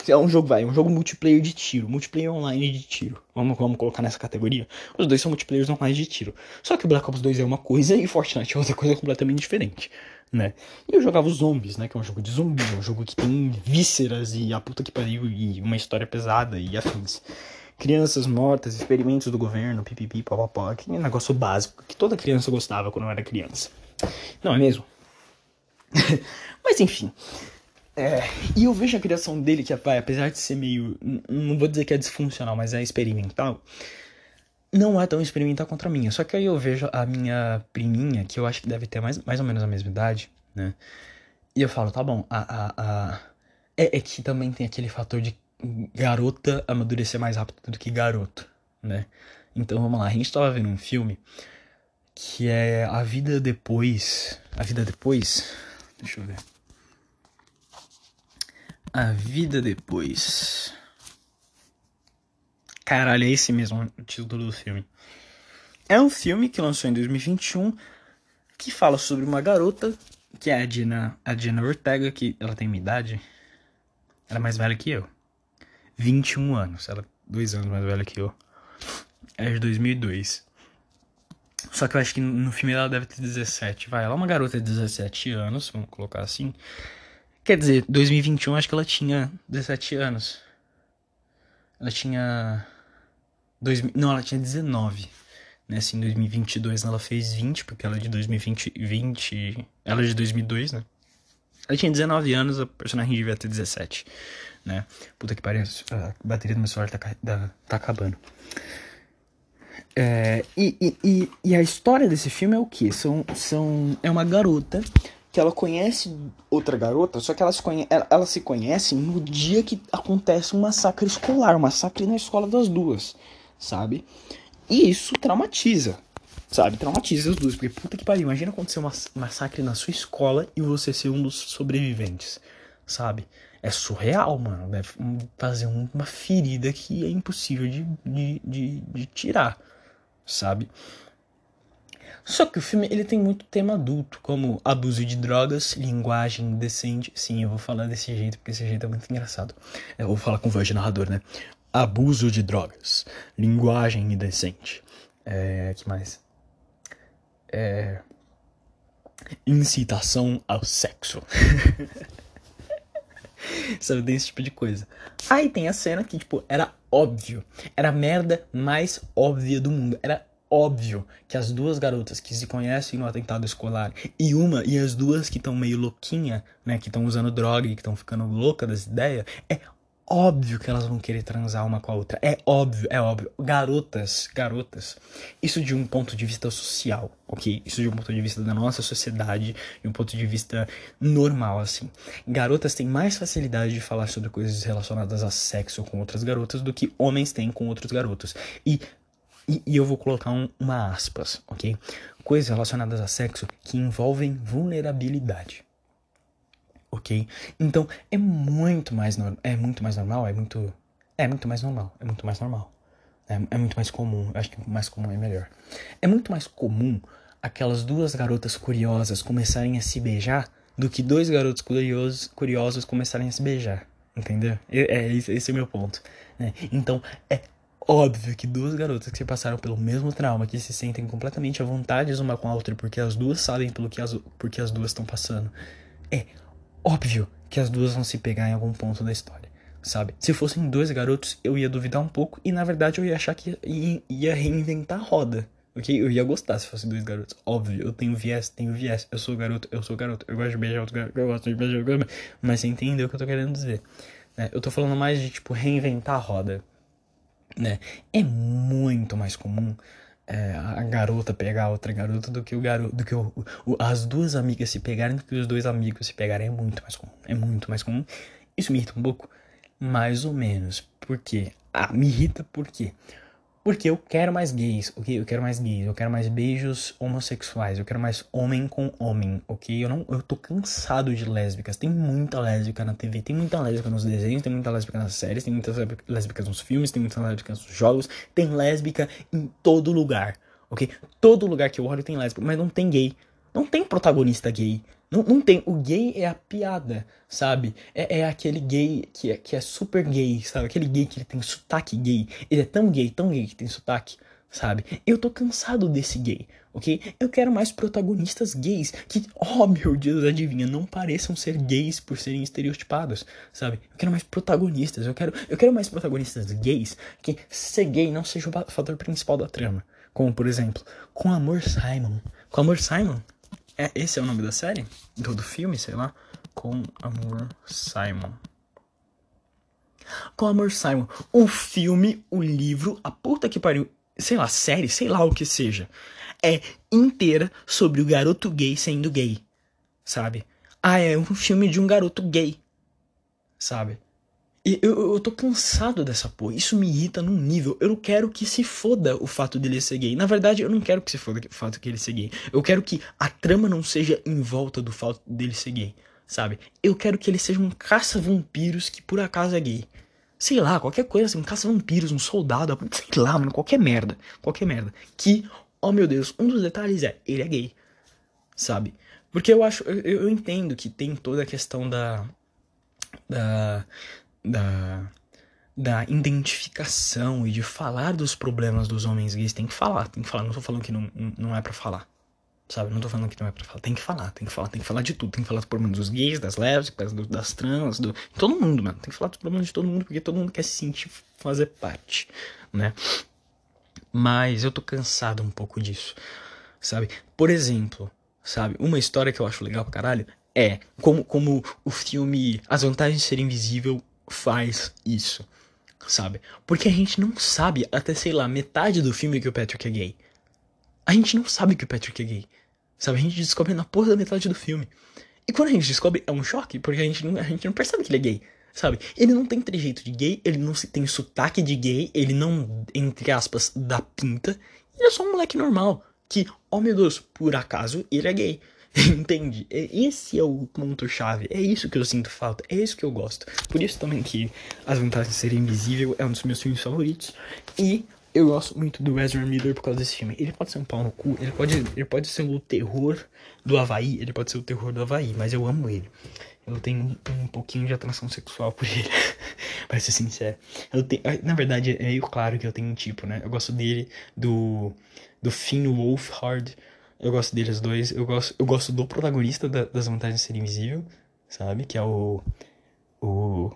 É um jogo, vai, é um jogo multiplayer de tiro, multiplayer online de tiro. Vamos, vamos colocar nessa categoria. Os dois são multiplayers online de tiro. Só que o Black Ops 2 é uma coisa e Fortnite é outra coisa completamente diferente. Né? E eu jogava os zombies, né? Que é um jogo de zumbi, um jogo que tem vísceras e a puta que pariu e uma história pesada e afins crianças mortas, experimentos do governo, pipipi, papapó, aquele negócio básico que toda criança gostava quando era criança. Não é mesmo? Mas enfim. É, e eu vejo a criação dele, que vai, apesar de ser meio. Não vou dizer que é disfuncional, mas é experimental. Não é tão experimental contra a minha. Só que aí eu vejo a minha priminha, que eu acho que deve ter mais, mais ou menos a mesma idade, né? E eu falo, tá bom, a. a, a... É, é que também tem aquele fator de garota amadurecer mais rápido do que garoto, né? Então vamos lá, a gente tava vendo um filme que é A Vida Depois. A Vida Depois? Deixa eu ver. A Vida Depois. Caralho, é esse mesmo o título do filme. é um filme que lançou em 2021 que fala sobre uma garota, que é a Dina, a Dina Ortega, que ela tem minha idade. Ela é mais velha que eu. 21 anos. Ela é dois anos mais velha que eu. É de 2002. Só que eu acho que no filme ela deve ter 17. Vai, ela é uma garota de 17 anos, vamos colocar assim. Quer dizer, 2021 acho que ela tinha 17 anos. Ela tinha. Dois, não, ela tinha 19. Né, assim, em 2022 ela fez 20, porque ela é de 2020. 20, ela é de 2002, né? Ela tinha 19 anos, a personagem devia ter 17, né? Puta que pariu, a bateria do meu celular tá, tá, tá acabando. É, e, e, e, e, a história desse filme é o que? São, são, é uma garota que ela conhece outra garota, só que elas, conhe elas se conhecem no dia que acontece um massacre escolar, um massacre na escola das duas, sabe? E isso traumatiza, sabe? Traumatiza as duas, porque puta que pariu, imagina acontecer um massacre na sua escola e você ser um dos sobreviventes, sabe? É surreal, mano. Deve fazer uma ferida que é impossível de, de, de, de tirar sabe? Só que o filme ele tem muito tema adulto, como abuso de drogas, linguagem indecente. Sim, eu vou falar desse jeito porque esse jeito é muito engraçado. Eu vou falar com voz de narrador, né? Abuso de drogas, linguagem indecente. É, que mais? É, incitação ao sexo. Sabe, tem esse tipo de coisa. Aí tem a cena que, tipo, era óbvio. Era a merda mais óbvia do mundo. Era óbvio que as duas garotas que se conhecem no atentado escolar e uma e as duas que estão meio louquinha, né, que estão usando droga e que estão ficando louca das ideias, é óbvio que elas vão querer transar uma com a outra. É óbvio, é óbvio. Garotas, garotas. Isso de um ponto de vista social, ok? Isso de um ponto de vista da nossa sociedade, de um ponto de vista normal, assim. Garotas têm mais facilidade de falar sobre coisas relacionadas a sexo com outras garotas do que homens têm com outros garotos. E e, e, eu vou colocar um, uma aspas, ok? Coisas relacionadas a sexo que envolvem vulnerabilidade ok? Então é muito mais é muito mais normal, é muito é muito mais normal, é muito mais normal. É, é muito mais comum, eu acho que mais comum é melhor. É muito mais comum aquelas duas garotas curiosas começarem a se beijar do que dois garotos curiosos, curiosos começarem a se beijar. Entendeu? É, esse, esse é o meu ponto. Né? Então, é óbvio que duas garotas que passaram pelo mesmo trauma, que se sentem completamente à vontade uma com a outra, porque as duas sabem pelo que as, porque as duas estão passando. É óbvio que as duas vão se pegar em algum ponto da história, sabe? Se fossem dois garotos, eu ia duvidar um pouco e na verdade eu ia achar que ia, ia reinventar a roda. Ok? Eu ia gostar se fossem dois garotos. Óbvio, eu tenho viés, tenho viés. Eu sou garoto, eu sou garoto. Eu gosto de beijar outro garoto, eu gosto de beijar outro garoto. Mas você entendeu o que eu tô querendo dizer. Né? Eu tô falando mais de, tipo, reinventar a roda. Né? É muito mais comum é, a garota pegar a outra garota do que o garoto, do que o, o, as duas amigas se pegarem, do que os dois amigos se pegarem é muito mais comum. É muito mais comum. Isso me irrita um pouco, mais ou menos. Por quê? Ah, me irrita por quê? Porque eu quero mais gays, ok? Eu quero mais gays, eu quero mais beijos homossexuais, eu quero mais homem com homem, ok? Eu não, eu tô cansado de lésbicas. Tem muita lésbica na TV, tem muita lésbica nos desenhos, tem muita lésbica nas séries, tem muitas lésbicas nos filmes, tem muitas lésbicas nos jogos, tem lésbica em todo lugar, ok? Todo lugar que eu olho tem lésbica, mas não tem gay. Não tem protagonista gay. Não, não tem. O gay é a piada, sabe? É, é aquele gay que é, que é super gay, sabe? Aquele gay que ele tem sotaque gay. Ele é tão gay, tão gay que tem sotaque, sabe? Eu tô cansado desse gay, ok? Eu quero mais protagonistas gays que, oh meu Deus, adivinha, não pareçam ser gays por serem estereotipados, sabe? Eu quero mais protagonistas, eu quero, eu quero mais protagonistas gays que ser gay não seja o fator principal da trama. Como, por exemplo, com Amor Simon. Com Amor Simon, é, esse é o nome da série? Do, do filme, sei lá. Com Amor Simon. Com Amor Simon. O filme, o livro, a puta que pariu, sei lá, série, sei lá o que seja. É inteira sobre o garoto gay sendo gay. Sabe? Ah, é um filme de um garoto gay. Sabe? E eu, eu tô cansado dessa porra. Isso me irrita num nível. Eu não quero que se foda o fato dele ser gay. Na verdade, eu não quero que se foda o fato que ele ser gay. Eu quero que a trama não seja em volta do fato dele ser gay. Sabe? Eu quero que ele seja um caça-vampiros que por acaso é gay. Sei lá, qualquer coisa assim, um caça-vampiros, um soldado, sei lá, mano, qualquer merda. Qualquer merda. Que oh meu Deus, um dos detalhes é, ele é gay, sabe? Porque eu acho, eu, eu entendo que tem toda a questão da, da, da, da identificação e de falar dos problemas dos homens gays, tem que falar, tem que falar, não tô falando que não, não é para falar. Sabe, não tô falando que não é pra falar. Tem que falar, tem que falar, tem que falar de tudo. Tem que falar dos problemas dos gays, das lésbicas, do, das trans, do. Todo mundo, mano. Tem que falar dos problemas de todo mundo, porque todo mundo quer se sentir fazer parte, né? Mas eu tô cansado um pouco disso. Sabe? Por exemplo, sabe? Uma história que eu acho legal pra caralho é como, como o filme As Vantagens de Ser Invisível faz isso. Sabe? Porque a gente não sabe até, sei lá, metade do filme que o Patrick é gay. A gente não sabe que o Patrick é gay. Sabe? A gente descobre na porra da metade do filme. E quando a gente descobre, é um choque, porque a gente não, a gente não percebe que ele é gay. Sabe? Ele não tem trejeito de gay, ele não tem sotaque de gay, ele não, entre aspas, dá pinta. Ele é só um moleque normal. Que, oh meu Deus, por acaso ele é gay. Entende? Esse é o ponto-chave. É isso que eu sinto falta. É isso que eu gosto. Por isso também que As Vantagens de Ser Invisível é um dos meus filmes favoritos. E eu gosto muito do Ezra Miller por causa desse filme. Ele pode ser um pau no cu, ele pode, ele pode ser o terror do Havaí, ele pode ser o terror do Havaí, mas eu amo ele. Eu tenho um, pouquinho de atração sexual por ele, pra ser sincero. Eu tenho, na verdade, é meio claro que eu tenho um tipo, né? Eu gosto dele, do, do Finn Wolfhard, eu gosto deles dois. Eu gosto, eu gosto do protagonista da, das Vantagens de Ser Invisível, sabe? Que é o. O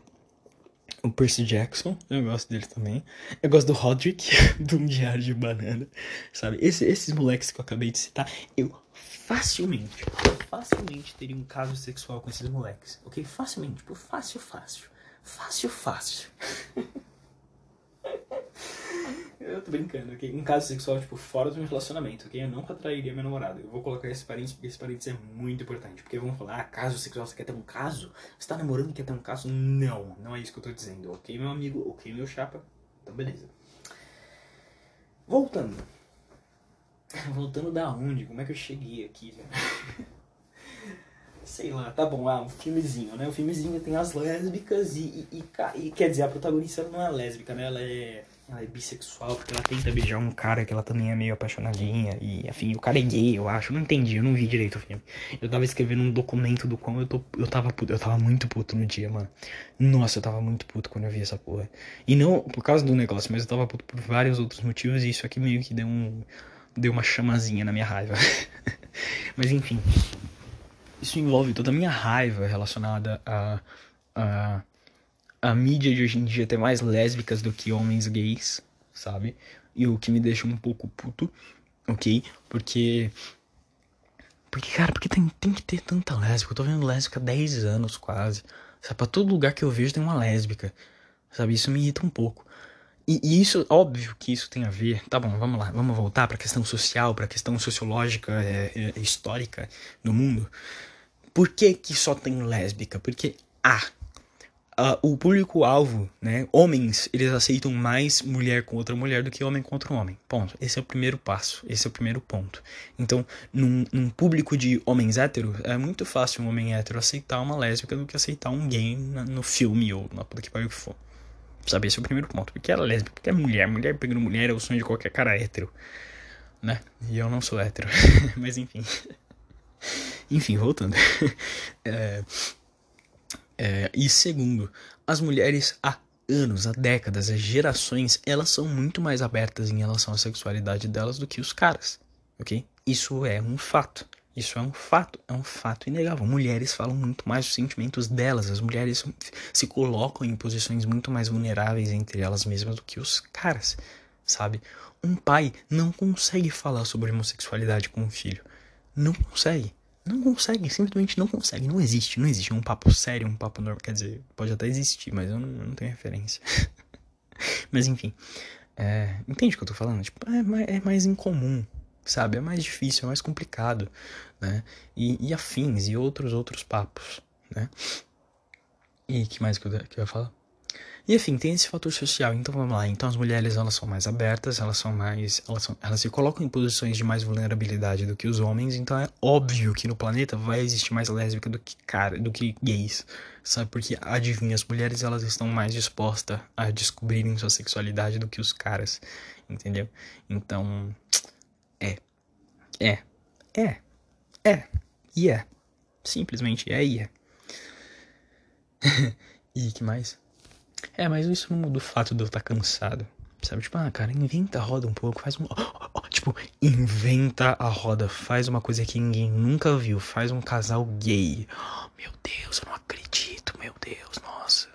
o Percy Jackson, eu gosto dele também. Eu gosto do Roderick, do Diário de Banana, sabe? Esse, esses moleques que eu acabei de citar, eu facilmente, facilmente teria um caso sexual com esses moleques, ok? Facilmente, tipo, fácil, fácil. Fácil, fácil. Eu tô brincando, ok? Um caso sexual, tipo, fora do meu relacionamento, ok? Eu não atrairia meu namorado. Eu vou colocar esse parênteses porque esse parênteses é muito importante. Porque vão falar, ah, caso sexual, você quer ter um caso? Você tá namorando e quer ter um caso? Não, não é isso que eu tô dizendo, ok, meu amigo? Ok, meu chapa? Então, beleza. Voltando. Voltando da onde? Como é que eu cheguei aqui, Sei lá, tá bom, ah, um filmezinho, né? O filmezinho tem as lésbicas e, e, e, e quer dizer, a protagonista não é lésbica, né? Ela é ela é bissexual porque ela tenta beijar um cara que ela também é meio apaixonadinha. E, enfim, o cara é gay, eu acho. Não entendi, eu não vi direito o filme. Eu tava escrevendo um documento do qual eu, tô, eu tava puto. Eu tava muito puto no dia, mano. Nossa, eu tava muito puto quando eu vi essa porra. E não por causa do negócio, mas eu tava puto por vários outros motivos. E isso aqui meio que deu um. Deu uma chamazinha na minha raiva. mas enfim. Isso envolve toda a minha raiva relacionada a. a a mídia de hoje em dia tem mais lésbicas do que homens gays, sabe? E o que me deixa um pouco puto, ok? Porque. Porque, cara, porque tem, tem que ter tanta lésbica? Eu tô vendo lésbica há 10 anos quase. Sabe? Pra todo lugar que eu vejo tem uma lésbica. Sabe? Isso me irrita um pouco. E, e, isso, óbvio que isso tem a ver. Tá bom, vamos lá, vamos voltar pra questão social, pra questão sociológica, é, é, histórica do mundo. Por que que só tem lésbica? Porque, ah, uh, o público-alvo, né, homens, eles aceitam mais mulher com outra mulher do que homem contra homem. Ponto. Esse é o primeiro passo, esse é o primeiro ponto. Então, num, num público de homens héteros, é muito fácil um homem hétero aceitar uma lésbica do que aceitar um gay na, no filme ou na puta que pariu que for. Sabe, esse é o primeiro ponto. Porque é lésbica, porque é mulher. Mulher pegando mulher é o sonho de qualquer cara hétero. Né? E eu não sou hétero. Mas enfim. enfim, voltando. é, é, e segundo, as mulheres há anos, há décadas, há gerações, elas são muito mais abertas em relação à sexualidade delas do que os caras, ok? Isso é um fato. Isso é um fato, é um fato inegável. Mulheres falam muito mais dos sentimentos delas, as mulheres se colocam em posições muito mais vulneráveis entre elas mesmas do que os caras, sabe? Um pai não consegue falar sobre homossexualidade com um filho. Não consegue. Não consegue, simplesmente não consegue. Não existe, não existe um papo sério, um papo normal. Quer dizer, pode até existir, mas eu não, eu não tenho referência. mas enfim. É, entende o que eu tô falando? Tipo, é, é, mais incomum, sabe? É mais difícil, é mais complicado, né? E, e afins, e outros outros papos, né? E que mais que eu, que eu ia falar? E enfim, tem esse fator social. Então vamos lá. Então as mulheres elas são mais abertas, elas são mais, elas, são, elas se colocam em posições de mais vulnerabilidade do que os homens. Então é óbvio que no planeta vai existir mais lésbica do que cara, do que gays, sabe? Porque adivinha, as mulheres elas estão mais dispostas a descobrirem sua sexualidade do que os caras, entendeu? Então É. É. É. É. E é. Simplesmente é e é. e que mais? É, mas isso não muda o fato de eu estar cansado. Sabe? Tipo, ah, cara, inventa a roda um pouco, faz um. Tipo, inventa a roda, faz uma coisa que ninguém nunca viu, faz um casal gay. Meu Deus, eu não acredito, meu Deus, nossa.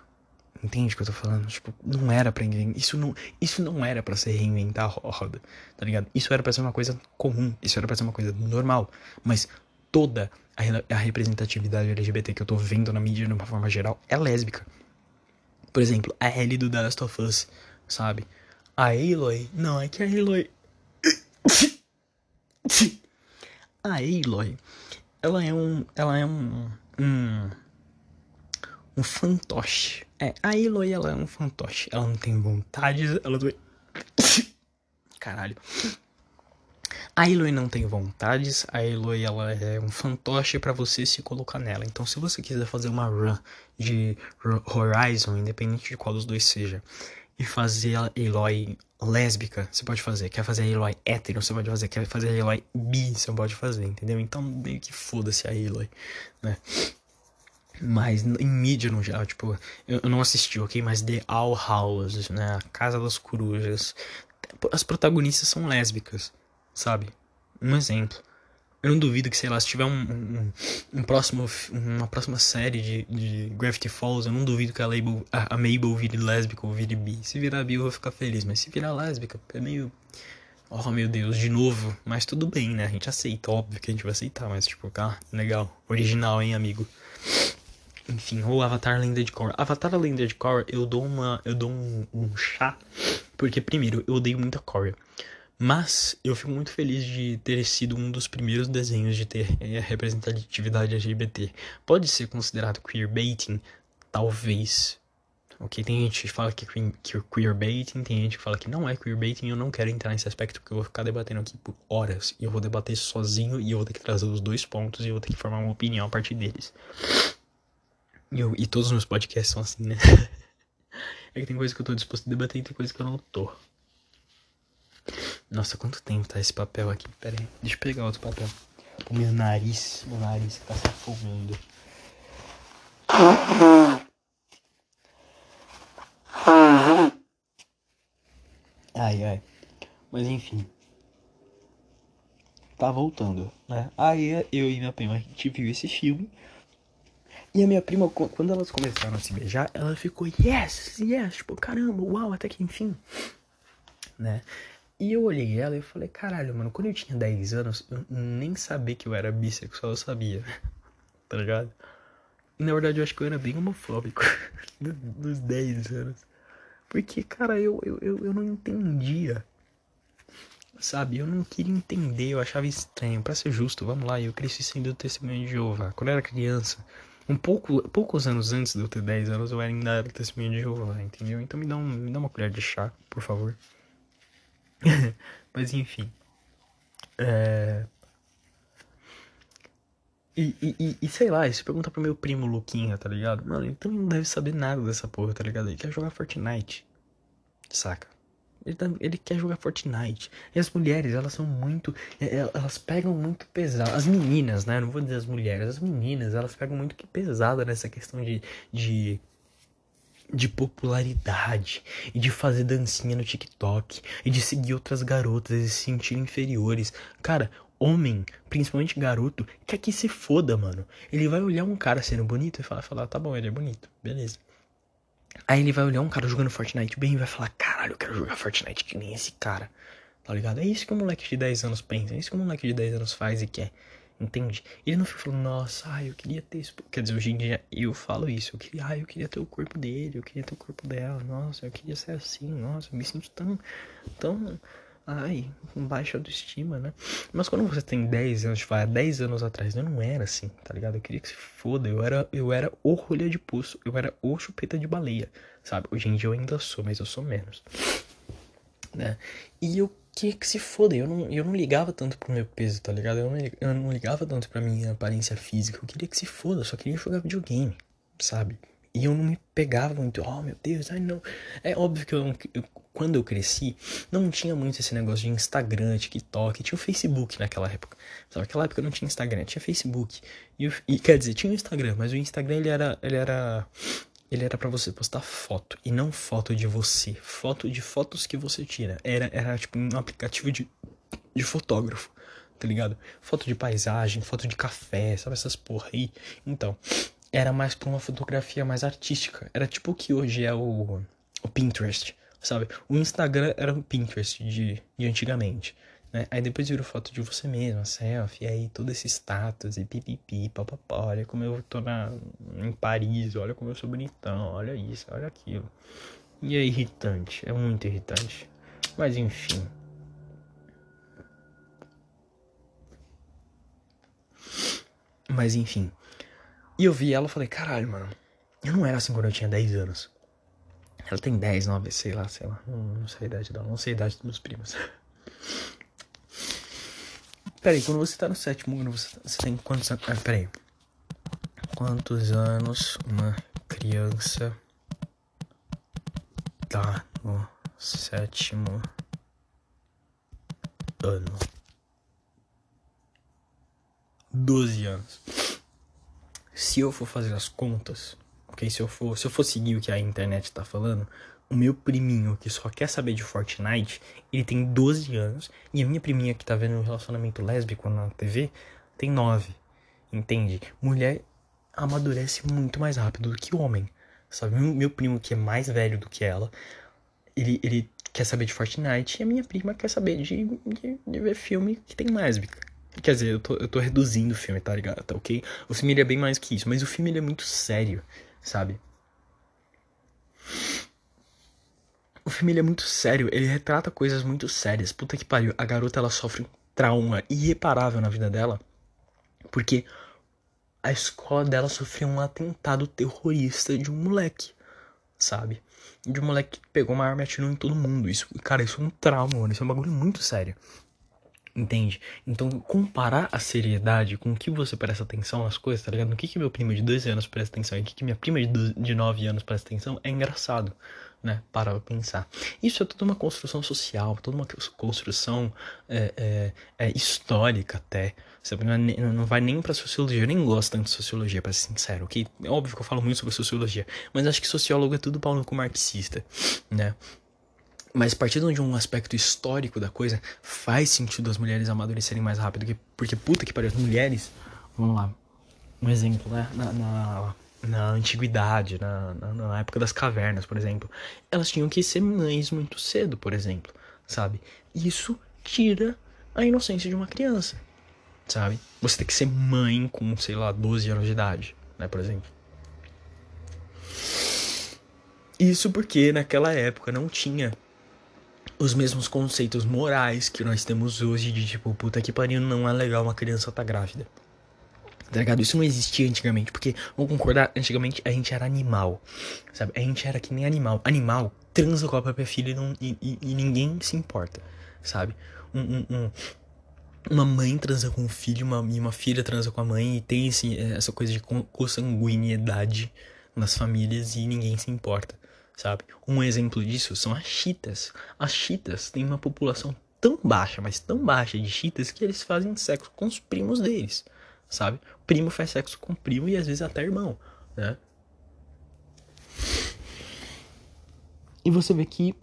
Entende o que eu tô falando? Tipo, não era pra inventar. Isso não, isso não era para ser reinventar a roda, tá ligado? Isso era pra ser uma coisa comum, isso era pra ser uma coisa normal. Mas toda a, a representatividade LGBT que eu tô vendo na mídia de uma forma geral é lésbica. Por exemplo, a Ellie do The Last of Us, sabe? A Aloy. Não, é que a Aloy. a Aloy. Ela é um. Ela é um. Um. Um fantoche. É, a Aloy ela é um fantoche. Ela não tem vontades. Ela. Caralho. A Aloy não tem vontades, a Aloy ela é um fantoche para você se colocar nela. Então, se você quiser fazer uma run de Horizon, independente de qual dos dois seja, e fazer a Aloy lésbica, você pode fazer. Quer fazer a Aloy hétero, você pode fazer. Quer fazer a Aloy bi, você pode fazer, entendeu? Então, meio que foda-se a Aloy, né? Mas em mídia no geral, tipo, eu, eu não assisti, ok? Mas The All House, né? A Casa das Corujas. As protagonistas são lésbicas, sabe? Um exemplo. Eu não duvido que, sei lá, se tiver um, um, um próximo, uma próxima série de, de Gravity Falls, eu não duvido que a, Label, a, Mabel vire lésbica ou vire bi. Se virar bi, eu vou ficar feliz. Mas se virar lésbica, é meio. Oh meu Deus, de novo. Mas tudo bem, né? A gente aceita, óbvio que a gente vai aceitar. Mas, tipo, tá, legal. Original, hein, amigo? Enfim, ou Avatar Lenda de Korra. Avatar Lenda de Korra, eu dou uma. Eu dou um, um chá. Porque, primeiro, eu odeio muito a Korra. Mas eu fico muito feliz de ter sido um dos primeiros desenhos de ter é, representatividade LGBT. Pode ser considerado queerbaiting? Talvez. Ok, tem gente que fala que é queerbaiting, tem gente que fala que não é queerbaiting. Eu não quero entrar nesse aspecto porque eu vou ficar debatendo aqui por horas. E eu vou debater sozinho e eu vou ter que trazer os dois pontos e eu vou ter que formar uma opinião a partir deles. E, eu, e todos os meus podcasts são assim, né? é que tem coisa que eu tô disposto a debater e tem coisa que eu não tô. Nossa, quanto tempo tá esse papel aqui? Pera aí, deixa eu pegar outro papel. O meu nariz, meu nariz tá se afogando. Ai, ai. Mas enfim. Tá voltando, né? Aí eu e minha prima, a gente viu esse filme. E a minha prima, quando elas começaram a se beijar, ela ficou, yes, yes, tipo, caramba, uau, até que enfim. Né? E eu olhei ela e falei, caralho, mano, quando eu tinha 10 anos, eu nem sabia que eu era bissexual, eu sabia. tá ligado? E na verdade eu acho que eu era bem homofóbico nos 10 anos. Porque, cara, eu, eu, eu, não entendia. Sabe, eu não queria entender, eu achava estranho. Para ser justo, vamos lá, eu cresci sendo testemunho de Jeová. Quando eu era criança, um pouco, poucos anos antes de eu ter 10 anos, eu ainda era testemunho de Jeová, entendeu? Então me dá, um, me dá uma colher de chá, por favor. Mas enfim. É... E, e, e, sei lá, se pergunta pro meu primo Luquinha, tá ligado? Mano, ele não deve saber nada dessa porra, tá ligado? Ele quer jogar Fortnite. Saca? Ele, tá, ele quer jogar Fortnite. E as mulheres, elas são muito. É, é, elas pegam muito pesado. As meninas, né? Não vou dizer as mulheres. As meninas, elas pegam muito que pesada nessa questão de, de de popularidade e de fazer dancinha no TikTok e de seguir outras garotas e se sentir inferiores. Cara, homem, principalmente garoto, quer que se foda, mano. Ele vai olhar um cara sendo bonito e falar, falar, tá bom, ele é bonito, beleza. Aí ele vai olhar um cara jogando Fortnite bem e vai falar, caralho, eu quero jogar Fortnite que nem esse cara. Tá ligado? É isso que um moleque de 10 anos pensa, é isso que um moleque de 10 anos faz e quer. Entende? Ele não fica falando, nossa, ai, eu queria ter isso. Quer dizer, hoje em dia eu falo isso. Eu queria, ai, eu queria ter o corpo dele, eu queria ter o corpo dela. Nossa, eu queria ser assim, nossa, eu me sinto tão, tão, ai, com baixa autoestima, né? Mas quando você tem 10 anos, tipo, há 10 anos atrás, eu não era assim, tá ligado? Eu queria que se foda. Eu era, eu era o rolha de pulso, eu era o chupeta de baleia, sabe? Hoje em dia eu ainda sou, mas eu sou menos. Né? E eu que que se foda, eu não, eu não ligava tanto pro meu peso, tá ligado? Eu não, eu não ligava tanto pra minha aparência física, eu queria que se foda, eu só queria jogar videogame, sabe? E eu não me pegava muito, oh meu Deus, ai não. É óbvio que eu, eu quando eu cresci, não tinha muito esse negócio de Instagram, TikTok, tinha o Facebook naquela época. Sabe, naquela época não tinha Instagram, tinha Facebook. E, e quer dizer, tinha o Instagram, mas o Instagram ele era ele era ele era para você postar foto e não foto de você, foto de fotos que você tira. Era era tipo um aplicativo de de fotógrafo, tá ligado? Foto de paisagem, foto de café, sabe essas porra aí. Então, era mais pra uma fotografia mais artística. Era tipo o que hoje é o, o Pinterest, sabe? O Instagram era o Pinterest de, de antigamente. Né? Aí depois virou foto de você mesmo, selfie, aí todo esse status e pipipi, papapá, olha como eu tô na, em Paris, olha como eu sou bonitão, olha isso, olha aquilo. E é irritante, é muito irritante. Mas enfim. Mas enfim. E eu vi ela e falei, caralho, mano. Eu não era assim quando eu tinha 10 anos. Ela tem 10, 9, sei lá, sei lá. Não, não sei a idade dela, não sei a idade dos meus primos. Peraí, quando você tá no sétimo ano, você, você tem quantos anos? Ah, peraí. Quantos anos uma criança tá no sétimo ano? 12 anos. Se eu for fazer as contas, ok? Se eu for, se eu for seguir o que a internet tá falando, o meu priminho que só quer saber de Fortnite, ele tem 12 anos, e a minha priminha que tá vendo um relacionamento lésbico na TV tem 9. Entende? Mulher amadurece muito mais rápido do que homem. Sabe? Meu, primo que é mais velho do que ela, ele, ele quer saber de Fortnite, e a minha prima quer saber de, de, de ver filme que tem lésbica. Quer dizer, eu tô, eu tô reduzindo o filme, tá ligado? Tá ok? O filme é bem mais que isso, mas o filme é muito sério, sabe? O filme ele é muito sério, ele retrata coisas muito sérias. Puta que pariu, a garota ela sofre um trauma irreparável na vida dela, porque a escola dela sofreu um atentado terrorista de um moleque, sabe? De um moleque que pegou uma arma e atirou em todo mundo. Isso, cara, isso é um trauma, mano. Isso é um bagulho muito sério. Entende? Então, comparar a seriedade com o que você presta atenção nas coisas, tá ligado? No que, que meu primo de 12 anos presta atenção e o que, que minha prima de, 12, de 9 anos presta atenção é engraçado, né? Para pensar. Isso é toda uma construção social, toda uma construção é, é, é histórica até. Sabe? Não, é, não vai nem pra sociologia, eu nem gosto tanto de sociologia, pra ser sincero, ok? É óbvio que eu falo muito sobre sociologia, mas acho que sociólogo é tudo pau no cu marxista, né? Mas partindo de um aspecto histórico da coisa, faz sentido as mulheres amadurecerem mais rápido. Que, porque, puta que pariu, as mulheres. Vamos lá. Um exemplo, né? Na, na, na antiguidade, na, na, na, época das cavernas, por exemplo. Elas tinham que ser mães muito cedo, por exemplo. Sabe? Isso tira a inocência de uma criança. Sabe? Você tem que ser mãe com, sei lá, 12 anos de idade, né? Por exemplo. Isso porque naquela época não tinha os mesmos conceitos morais que nós temos hoje de tipo, puta que pariu, não é legal uma criança tá grávida. Tá ligado? Isso não existia antigamente, porque, vamos concordar, antigamente a gente era animal, sabe? A gente era que nem animal. Animal transa com a própria filha e, não, e, e, e ninguém se importa, sabe? Um, um, um, uma mãe transa com um filho uma, e uma filha transa com a mãe e tem essa coisa de consanguinidade nas famílias e ninguém se importa sabe? Um exemplo disso são as chitas. As chitas têm uma população tão baixa, mas tão baixa de chitas que eles fazem sexo com os primos deles, sabe? Primo faz sexo com primo e às vezes até irmão, né? E você vê que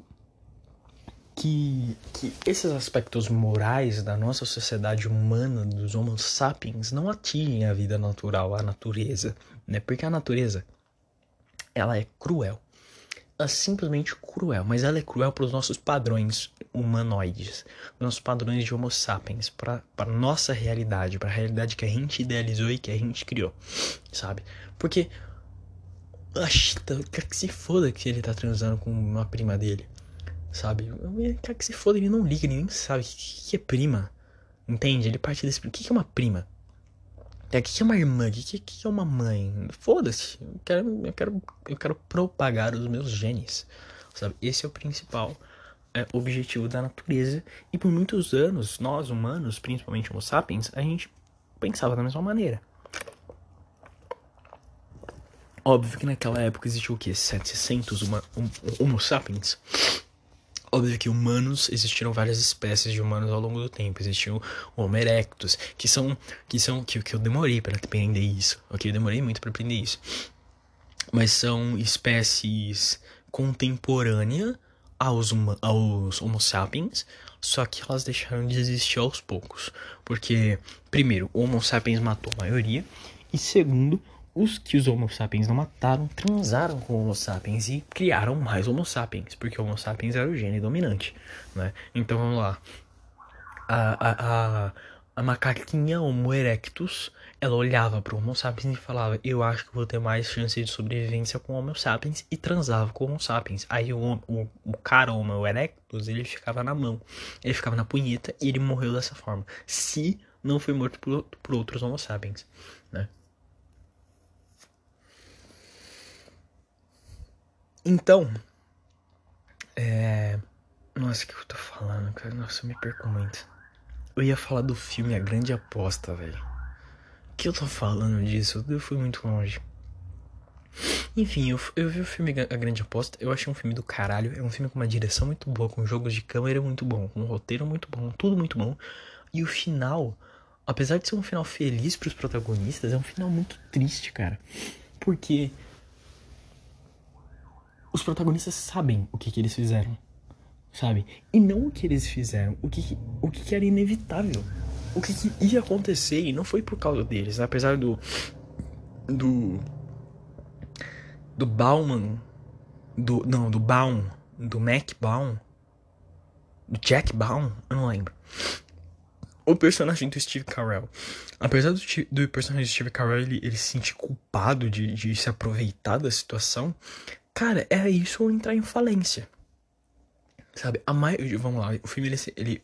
que, que esses aspectos morais da nossa sociedade humana, dos Homo sapiens, não atingem a vida natural, a natureza, né? Porque a natureza, ela é cruel é simplesmente cruel, mas ela é cruel para os nossos padrões humanoides, nossos padrões de Homo sapiens, para nossa realidade, para a realidade que a gente idealizou e que a gente criou, sabe? Porque Chita, quer que se foda que ele tá transando com uma prima dele, sabe? Quer que se foda, ele não liga, ele nem sabe o que, que é prima, entende? Ele parte desse. O que, que é uma prima? É, o que é uma irmã? O que, que é uma mãe? Foda-se. Eu quero, eu, quero, eu quero propagar os meus genes. Sabe? Esse é o principal é, objetivo da natureza. E por muitos anos, nós humanos, principalmente Homo sapiens, a gente pensava da mesma maneira. Óbvio que naquela época existiu o quê? 700 uma, um, Homo sapiens? Óbvio que humanos existiram várias espécies de humanos ao longo do tempo. Existiam o Homo erectus, que são que são que, que eu demorei para aprender isso. Ok, eu demorei muito para aprender isso. Mas são espécies contemporâneas aos, aos Homo sapiens, só que elas deixaram de existir aos poucos. Porque, primeiro, o Homo sapiens matou a maioria, e segundo, os que os Homo sapiens não mataram transaram com Homo sapiens e criaram mais Homo sapiens, porque Homo sapiens era o gene dominante, né? Então vamos lá. A, a, a, a macaquinha Homo erectus, ela olhava para o Homo sapiens e falava: Eu acho que vou ter mais chance de sobrevivência com o Homo sapiens, e transava com o Homo sapiens. Aí o, o, o cara Homo erectus, ele ficava na mão, ele ficava na punheta e ele morreu dessa forma. Se não foi morto por, por outros Homo sapiens, né? Então, é. Nossa, o que eu tô falando, cara? Nossa, eu me perco muito. Eu ia falar do filme A Grande Aposta, velho. Que eu tô falando disso? Eu fui muito longe. Enfim, eu, eu vi o filme A Grande Aposta. Eu achei um filme do caralho. É um filme com uma direção muito boa, com jogos de câmera muito bom, com um roteiro muito bom, tudo muito bom. E o final, apesar de ser um final feliz para os protagonistas, é um final muito triste, cara. Porque os protagonistas sabem o que, que eles fizeram, sabe? E não o que eles fizeram, o que, o que, que era inevitável, o que, que ia acontecer e não foi por causa deles, né? apesar do do do Bauman, do não do Baum, do Mac Baum, do Jack Baum, eu não lembro. O personagem do Steve Carell. Apesar do, do personagem do Steve Carell ele, ele se sentir culpado de, de se aproveitar da situação, Cara, era isso ou entrar em falência. Sabe, a maioria. Vamos lá, o filme ele, ele,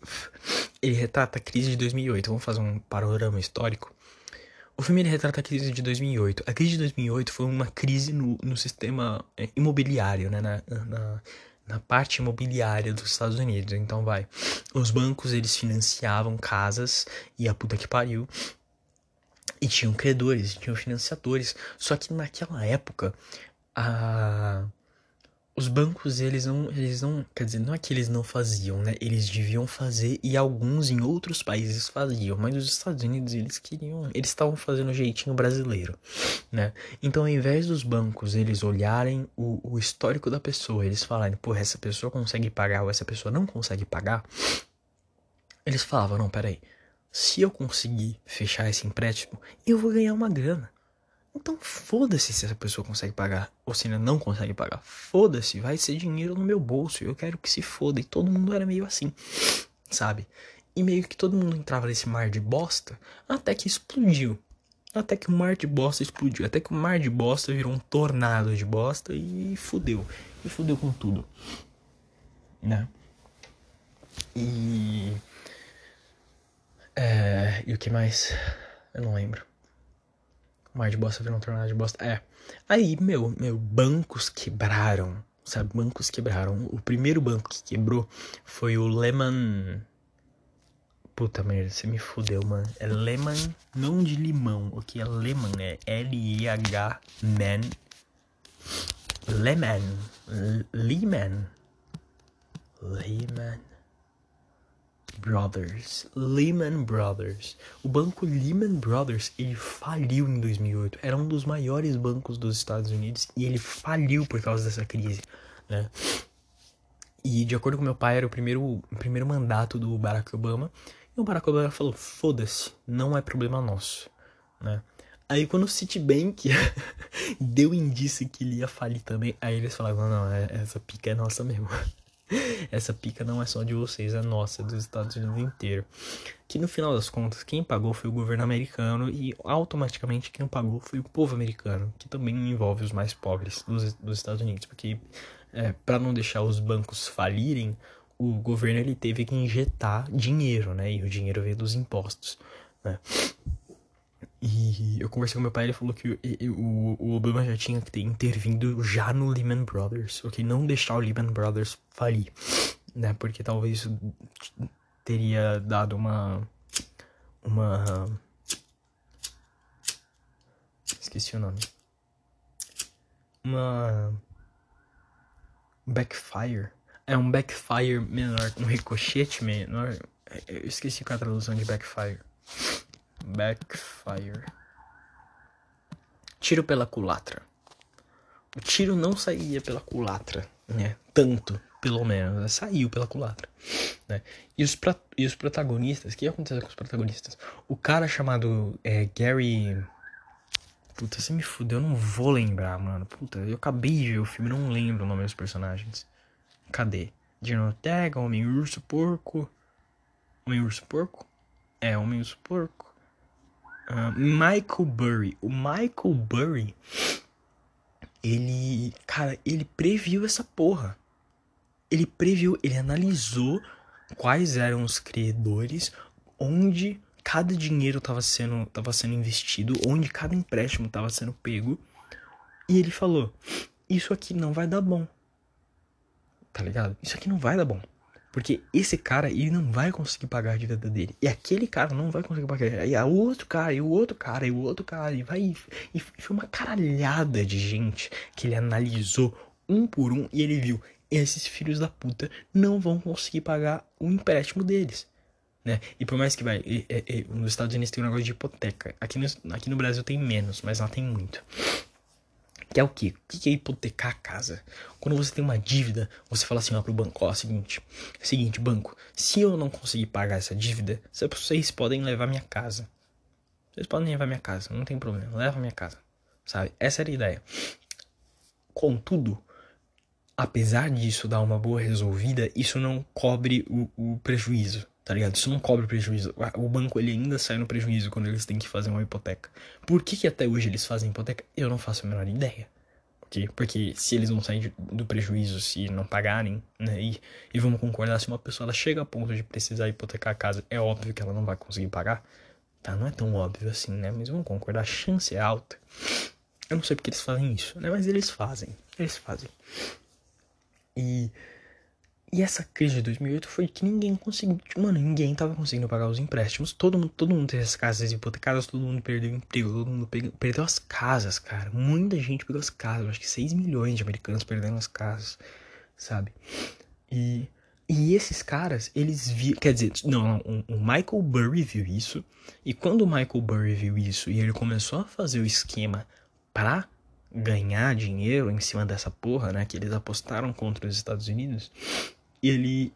ele retrata a crise de 2008. Vamos fazer um panorama histórico. O filme ele retrata a crise de 2008. A crise de 2008 foi uma crise no, no sistema é, imobiliário, né? Na, na, na parte imobiliária dos Estados Unidos. Então, vai. Os bancos eles financiavam casas e a puta que pariu. E tinham credores, tinham financiadores. Só que naquela época, a os bancos eles não eles não quer dizer não é que eles não faziam né? Eles deviam fazer e alguns em outros países faziam mas os Estados Unidos eles queriam eles estavam fazendo o jeitinho brasileiro né? Então ao invés dos bancos eles olharem o, o histórico da pessoa eles falarem pô essa pessoa consegue pagar ou essa pessoa não consegue pagar eles falavam não peraí se eu conseguir fechar esse empréstimo eu vou ganhar uma grana então foda-se se essa pessoa consegue pagar ou se ela não consegue pagar. Foda-se, vai ser dinheiro no meu bolso. Eu quero que se foda. E todo mundo era meio assim, sabe? E meio que todo mundo entrava nesse mar de bosta até que explodiu. Até que o mar de bosta explodiu. Até que o mar de bosta virou um tornado de bosta e fudeu. E fudeu com tudo. Né? E. É, e o que mais? Eu não lembro. Mar de bosta virou um tornado de bosta. É. Aí, meu, meu, bancos quebraram. Sabe, bancos quebraram. O primeiro banco que quebrou foi o Lehman. Puta merda, você me fudeu, mano. É Lehman, não de limão. O que é Lehman? É L-E-H-Man. Lehman. Lehman. Lehman. Brothers, Lehman Brothers. O banco Lehman Brothers, ele faliu em 2008. Era um dos maiores bancos dos Estados Unidos e ele faliu por causa dessa crise, né? E de acordo com meu pai, era o primeiro, o primeiro mandato do Barack Obama. E o Barack Obama falou: foda-se, não é problema nosso, né? Aí quando o Citibank deu indício que ele ia falir também, aí eles falaram: não, não, é, essa pica é nossa mesmo. Essa pica não é só de vocês, é nossa, é dos Estados Unidos inteiro. Que no final das contas, quem pagou foi o governo americano e automaticamente quem pagou foi o povo americano, que também envolve os mais pobres dos, dos Estados Unidos, porque é, para não deixar os bancos falirem, o governo ele teve que injetar dinheiro, né? E o dinheiro veio dos impostos, né? E eu conversei com meu pai, ele falou que o, o Obama já tinha que ter intervindo já no Lehman Brothers, ok? Não deixar o Lehman Brothers falir, né? Porque talvez isso teria dado uma. Uma. Esqueci o nome. Uma. Backfire. É um backfire menor, um ricochete menor. Eu esqueci qual é a tradução de backfire. Backfire. Tiro pela culatra. O tiro não saía pela culatra, né? Tanto, pelo menos. Saiu pela culatra, né? E os, e os protagonistas, o que aconteceu com os protagonistas? O cara chamado é, Gary... Puta, você me fudeu, eu não vou lembrar, mano. Puta, eu acabei de ver o filme, não lembro o nome dos personagens. Cadê? Dinotega, Homem-Urso, Porco. Homem-Urso, Porco? É, Homem-Urso, Porco. Uh, Michael Burry. O Michael Burry, ele. Cara, ele previu essa porra. Ele previu, ele analisou quais eram os credores, onde cada dinheiro estava sendo, tava sendo investido, onde cada empréstimo estava sendo pego. E ele falou: Isso aqui não vai dar bom. Tá ligado? Isso aqui não vai dar bom. Porque esse cara, ele não vai conseguir pagar a dívida dele. E aquele cara não vai conseguir pagar. E o outro cara, e o outro cara, e o outro cara. E vai. E foi uma caralhada de gente que ele analisou um por um e ele viu. Esses filhos da puta não vão conseguir pagar o empréstimo deles. Né? E por mais que vai. E, e, e, nos Estados Unidos tem um negócio de hipoteca. Aqui no, aqui no Brasil tem menos, mas lá tem muito. Que é o quê? O que é hipotecar a casa? Quando você tem uma dívida, você fala assim ó, pro banco, ó, seguinte, seguinte, banco, se eu não conseguir pagar essa dívida, vocês podem levar minha casa. Vocês podem levar minha casa, não tem problema, leva minha casa. Sabe? Essa era a ideia. Contudo, apesar disso dar uma boa resolvida, isso não cobre o, o prejuízo tá ligado? Isso não cobre prejuízo. O banco ele ainda sai no prejuízo quando eles têm que fazer uma hipoteca. Por que, que até hoje eles fazem hipoteca? Eu não faço a menor ideia. Okay? Porque se eles vão sair do prejuízo se não pagarem, né? E, e vamos concordar, se uma pessoa ela chega a ponto de precisar hipotecar a casa, é óbvio que ela não vai conseguir pagar. Tá? Não é tão óbvio assim, né? Mas vamos concordar, a chance é alta. Eu não sei porque eles fazem isso, né? Mas eles fazem. Eles fazem. E e essa crise de 2008 foi que ninguém conseguiu. Mano, ninguém tava conseguindo pagar os empréstimos. Todo mundo, todo mundo teve as casas hipotecadas, todo mundo perdeu emprego, todo mundo perdeu as casas, cara. Muita gente perdeu as casas. Acho que 6 milhões de americanos perderam as casas, sabe? E, e esses caras, eles viram. Quer dizer, não, o, o Michael Burry viu isso. E quando o Michael Burry viu isso e ele começou a fazer o esquema pra ganhar dinheiro em cima dessa porra, né? Que eles apostaram contra os Estados Unidos ele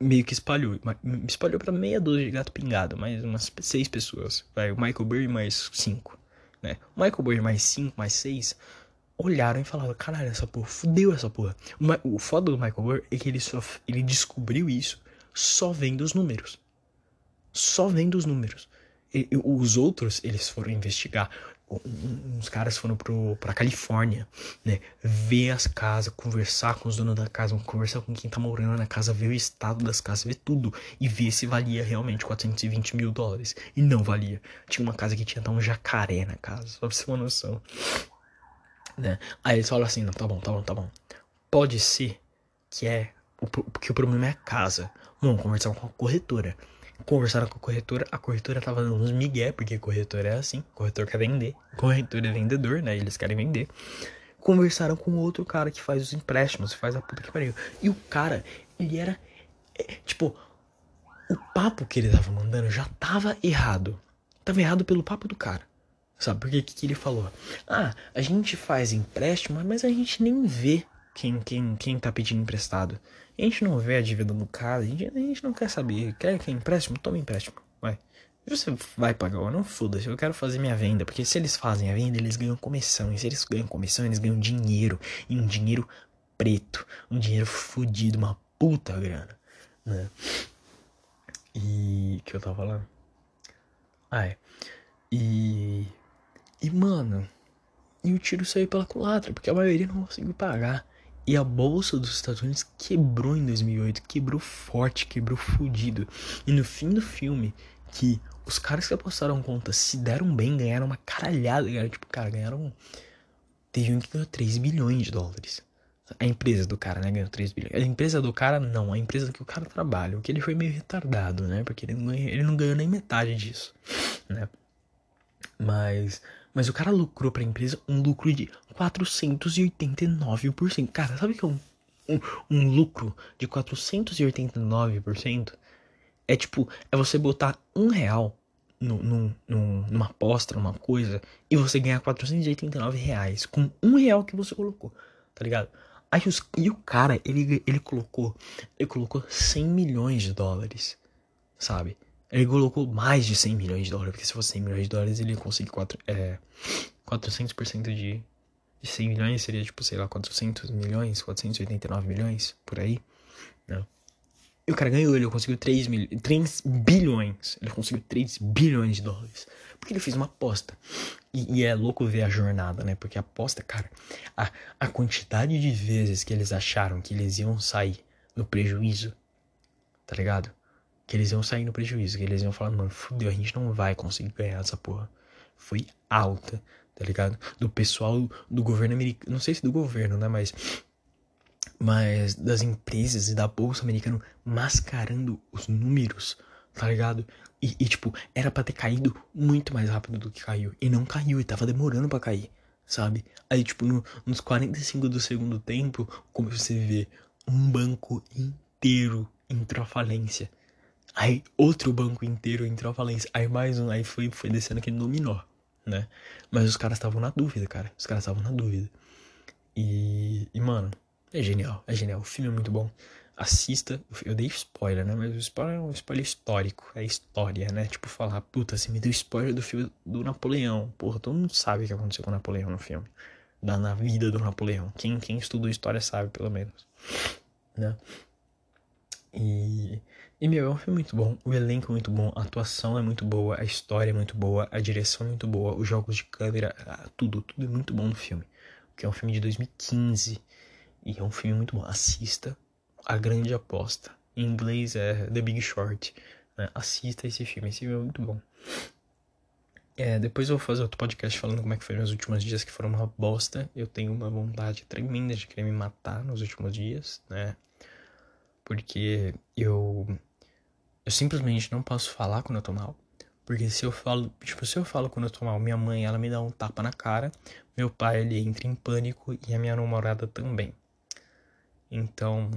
meio que espalhou. Espalhou para meia dúzia de gato pingado, mais umas seis pessoas. Vai, o Michael Burry mais cinco. Né? O Michael Burry mais cinco, mais seis, olharam e falaram: caralho, essa porra, fudeu essa porra. O, o foda do Michael Burry é que ele, só, ele descobriu isso só vendo os números. Só vendo os números. E, os outros, eles foram investigar uns caras foram pro, pra Califórnia, né? Ver as casas, conversar com os donos da casa, conversar com quem tá morando na casa, ver o estado das casas, ver tudo e ver se valia realmente 420 mil dólares. E não valia. Tinha uma casa que tinha até um jacaré na casa, só pra você ter uma noção. Né? Aí eles falam assim: não, tá bom, tá bom, tá bom. Pode ser que é. O, que o problema é a casa. Vamos conversar com a corretora. Conversaram com a corretora, a corretora tava dando uns migué, porque corretor é assim, corretor quer vender, corretor é vendedor, né? Eles querem vender. Conversaram com outro cara que faz os empréstimos, faz a puta que pariu. E o cara, ele era. É, tipo, o papo que ele tava mandando já tava errado. Tava errado pelo papo do cara. Sabe? Porque o que, que ele falou? Ah, a gente faz empréstimo, mas a gente nem vê quem, quem, quem tá pedindo emprestado. A gente não vê a dívida do cara, a gente, a gente não quer saber. Quer que é empréstimo? Toma empréstimo. Vai. Você vai pagar ou não? Foda-se, eu quero fazer minha venda. Porque se eles fazem a venda, eles ganham comissão. E se eles ganham comissão, eles ganham dinheiro. E um dinheiro preto. Um dinheiro fodido, uma puta grana. Né? E. que eu tava falando? Ah, é. E. E, mano. E o tiro saiu pela culatra, porque a maioria não conseguiu pagar. E a bolsa dos Estados Unidos quebrou em 2008, quebrou forte, quebrou fudido. E no fim do filme, que os caras que apostaram conta se deram bem, ganharam uma caralhada, ganharam, tipo, cara, ganharam. Teve um que ganhou 3 bilhões de dólares. A empresa do cara, né, ganhou 3 bilhões. A empresa do cara, não, a empresa que o cara trabalha. O que ele foi meio retardado, né? Porque ele não, ganhou, ele não ganhou nem metade disso, né? Mas mas o cara lucrou pra empresa um lucro de 489%. Cara, sabe que é um um, um lucro de 489%, é tipo, é você botar um real no, no, no, numa aposta, numa coisa, e você ganhar 489 reais com um real que você colocou, tá ligado? Aí os, e o cara, ele, ele colocou, ele colocou 100 milhões de dólares, sabe? Ele colocou mais de 100 milhões de dólares, porque se fosse 100 milhões de dólares, ele ia conseguir 4, é, 400% de, de 100 milhões, seria tipo, sei lá, 400 milhões, 489 milhões, por aí, né? E o cara ganhou, ele conseguiu 3, mil, 3 bilhões. Ele conseguiu 3 bilhões de dólares. Porque ele fez uma aposta. E, e, é louco ver a jornada, né? Porque a aposta, cara, a, a quantidade de vezes que eles acharam que eles iam sair no prejuízo, tá ligado? Que eles iam sair no prejuízo, que eles iam falar, mano, fudeu, a gente não vai conseguir ganhar essa porra. Foi alta, tá ligado? Do pessoal do governo americano, não sei se do governo, né? Mas mas das empresas e da bolsa americana mascarando os números, tá ligado? E, e, tipo, era para ter caído muito mais rápido do que caiu. E não caiu, e tava demorando para cair, sabe? Aí, tipo, no, nos 45 do segundo tempo, como você vê, um banco inteiro entrou à falência. Aí outro banco inteiro entrou à falência. Aí mais um, aí foi, foi descendo aquele dominó, né? Mas os caras estavam na dúvida, cara. Os caras estavam na dúvida. E, e, mano, é genial, é genial. O filme é muito bom. Assista. Eu dei spoiler, né? Mas o spoiler é um spoiler histórico. É história, né? Tipo, falar, puta, você me deu spoiler do filme do Napoleão. Porra, todo mundo sabe o que aconteceu com o Napoleão no filme. Da, na vida do Napoleão. Quem, quem estudou história sabe, pelo menos. Né? E. E, meu, é um filme muito bom. O elenco é muito bom. A atuação é muito boa. A história é muito boa. A direção é muito boa. Os jogos de câmera. Tudo, tudo é muito bom no filme. Que é um filme de 2015 e é um filme muito bom. Assista A Grande Aposta. Em inglês é The Big Short. Né? Assista esse filme. Esse filme é muito bom. É, depois eu vou fazer outro podcast falando como é que foi meus últimos dias que foram uma bosta. Eu tenho uma vontade tremenda de querer me matar nos últimos dias, né? Porque eu eu simplesmente não posso falar quando eu tô mal. Porque se eu falo, tipo, se eu falo quando eu tô mal, minha mãe, ela me dá um tapa na cara, meu pai, ele entra em pânico e a minha namorada também. Então,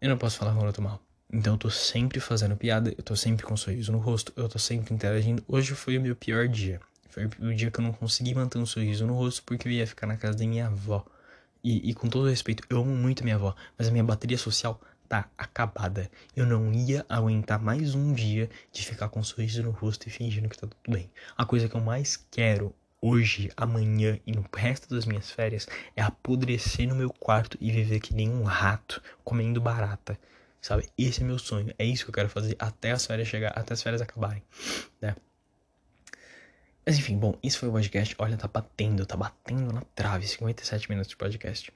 eu não posso falar quando eu tô mal. Então eu tô sempre fazendo piada, eu tô sempre com um sorriso no rosto, eu tô sempre interagindo. Hoje foi o meu pior dia. Foi o dia que eu não consegui manter um sorriso no rosto porque eu ia ficar na casa da minha avó. E, e com todo respeito, eu amo muito a minha avó, mas a minha bateria social tá acabada. Eu não ia aguentar mais um dia de ficar com um sorriso no rosto e fingindo que tá tudo bem. A coisa que eu mais quero hoje, amanhã e no resto das minhas férias é apodrecer no meu quarto e viver que nem um rato comendo barata. Sabe? Esse é meu sonho. É isso que eu quero fazer até as férias chegar, até as férias acabarem, né? Mas enfim, bom, isso foi o podcast. Olha, tá batendo, tá batendo na trave. 57 minutos de podcast.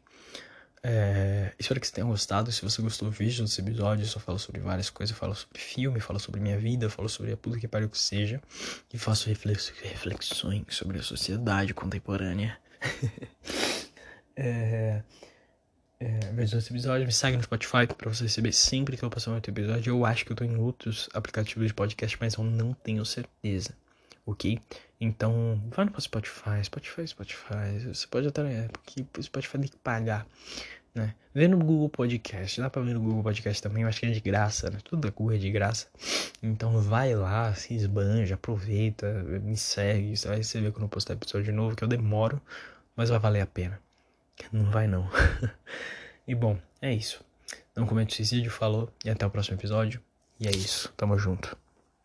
É, espero que vocês tenham gostado. Se você gostou do vídeo, desse episódio, eu só falo sobre várias coisas. Eu falo sobre filme, falo sobre minha vida, falo sobre a puta que pariu que seja. E faço reflexões sobre a sociedade contemporânea. é, é, veja esse episódio, me segue no Spotify pra você receber sempre que eu passar um outro episódio. Eu acho que eu tô em outros aplicativos de podcast, mas eu não tenho certeza. Ok? Então, vai no Spotify, Spotify, Spotify. Você pode até. É, porque o Spotify tem que pagar. Né? Vê no Google Podcast, dá pra ver no Google Podcast também, acho que é de graça, né? Tudo da Google é de graça. Então vai lá, se esbanja, aproveita, me segue, você vai receber quando eu postar episódio novo, que eu demoro, mas vai valer a pena. Não vai não. e bom, é isso. Não comete suicídio, falou, e até o próximo episódio. E é isso, tamo junto.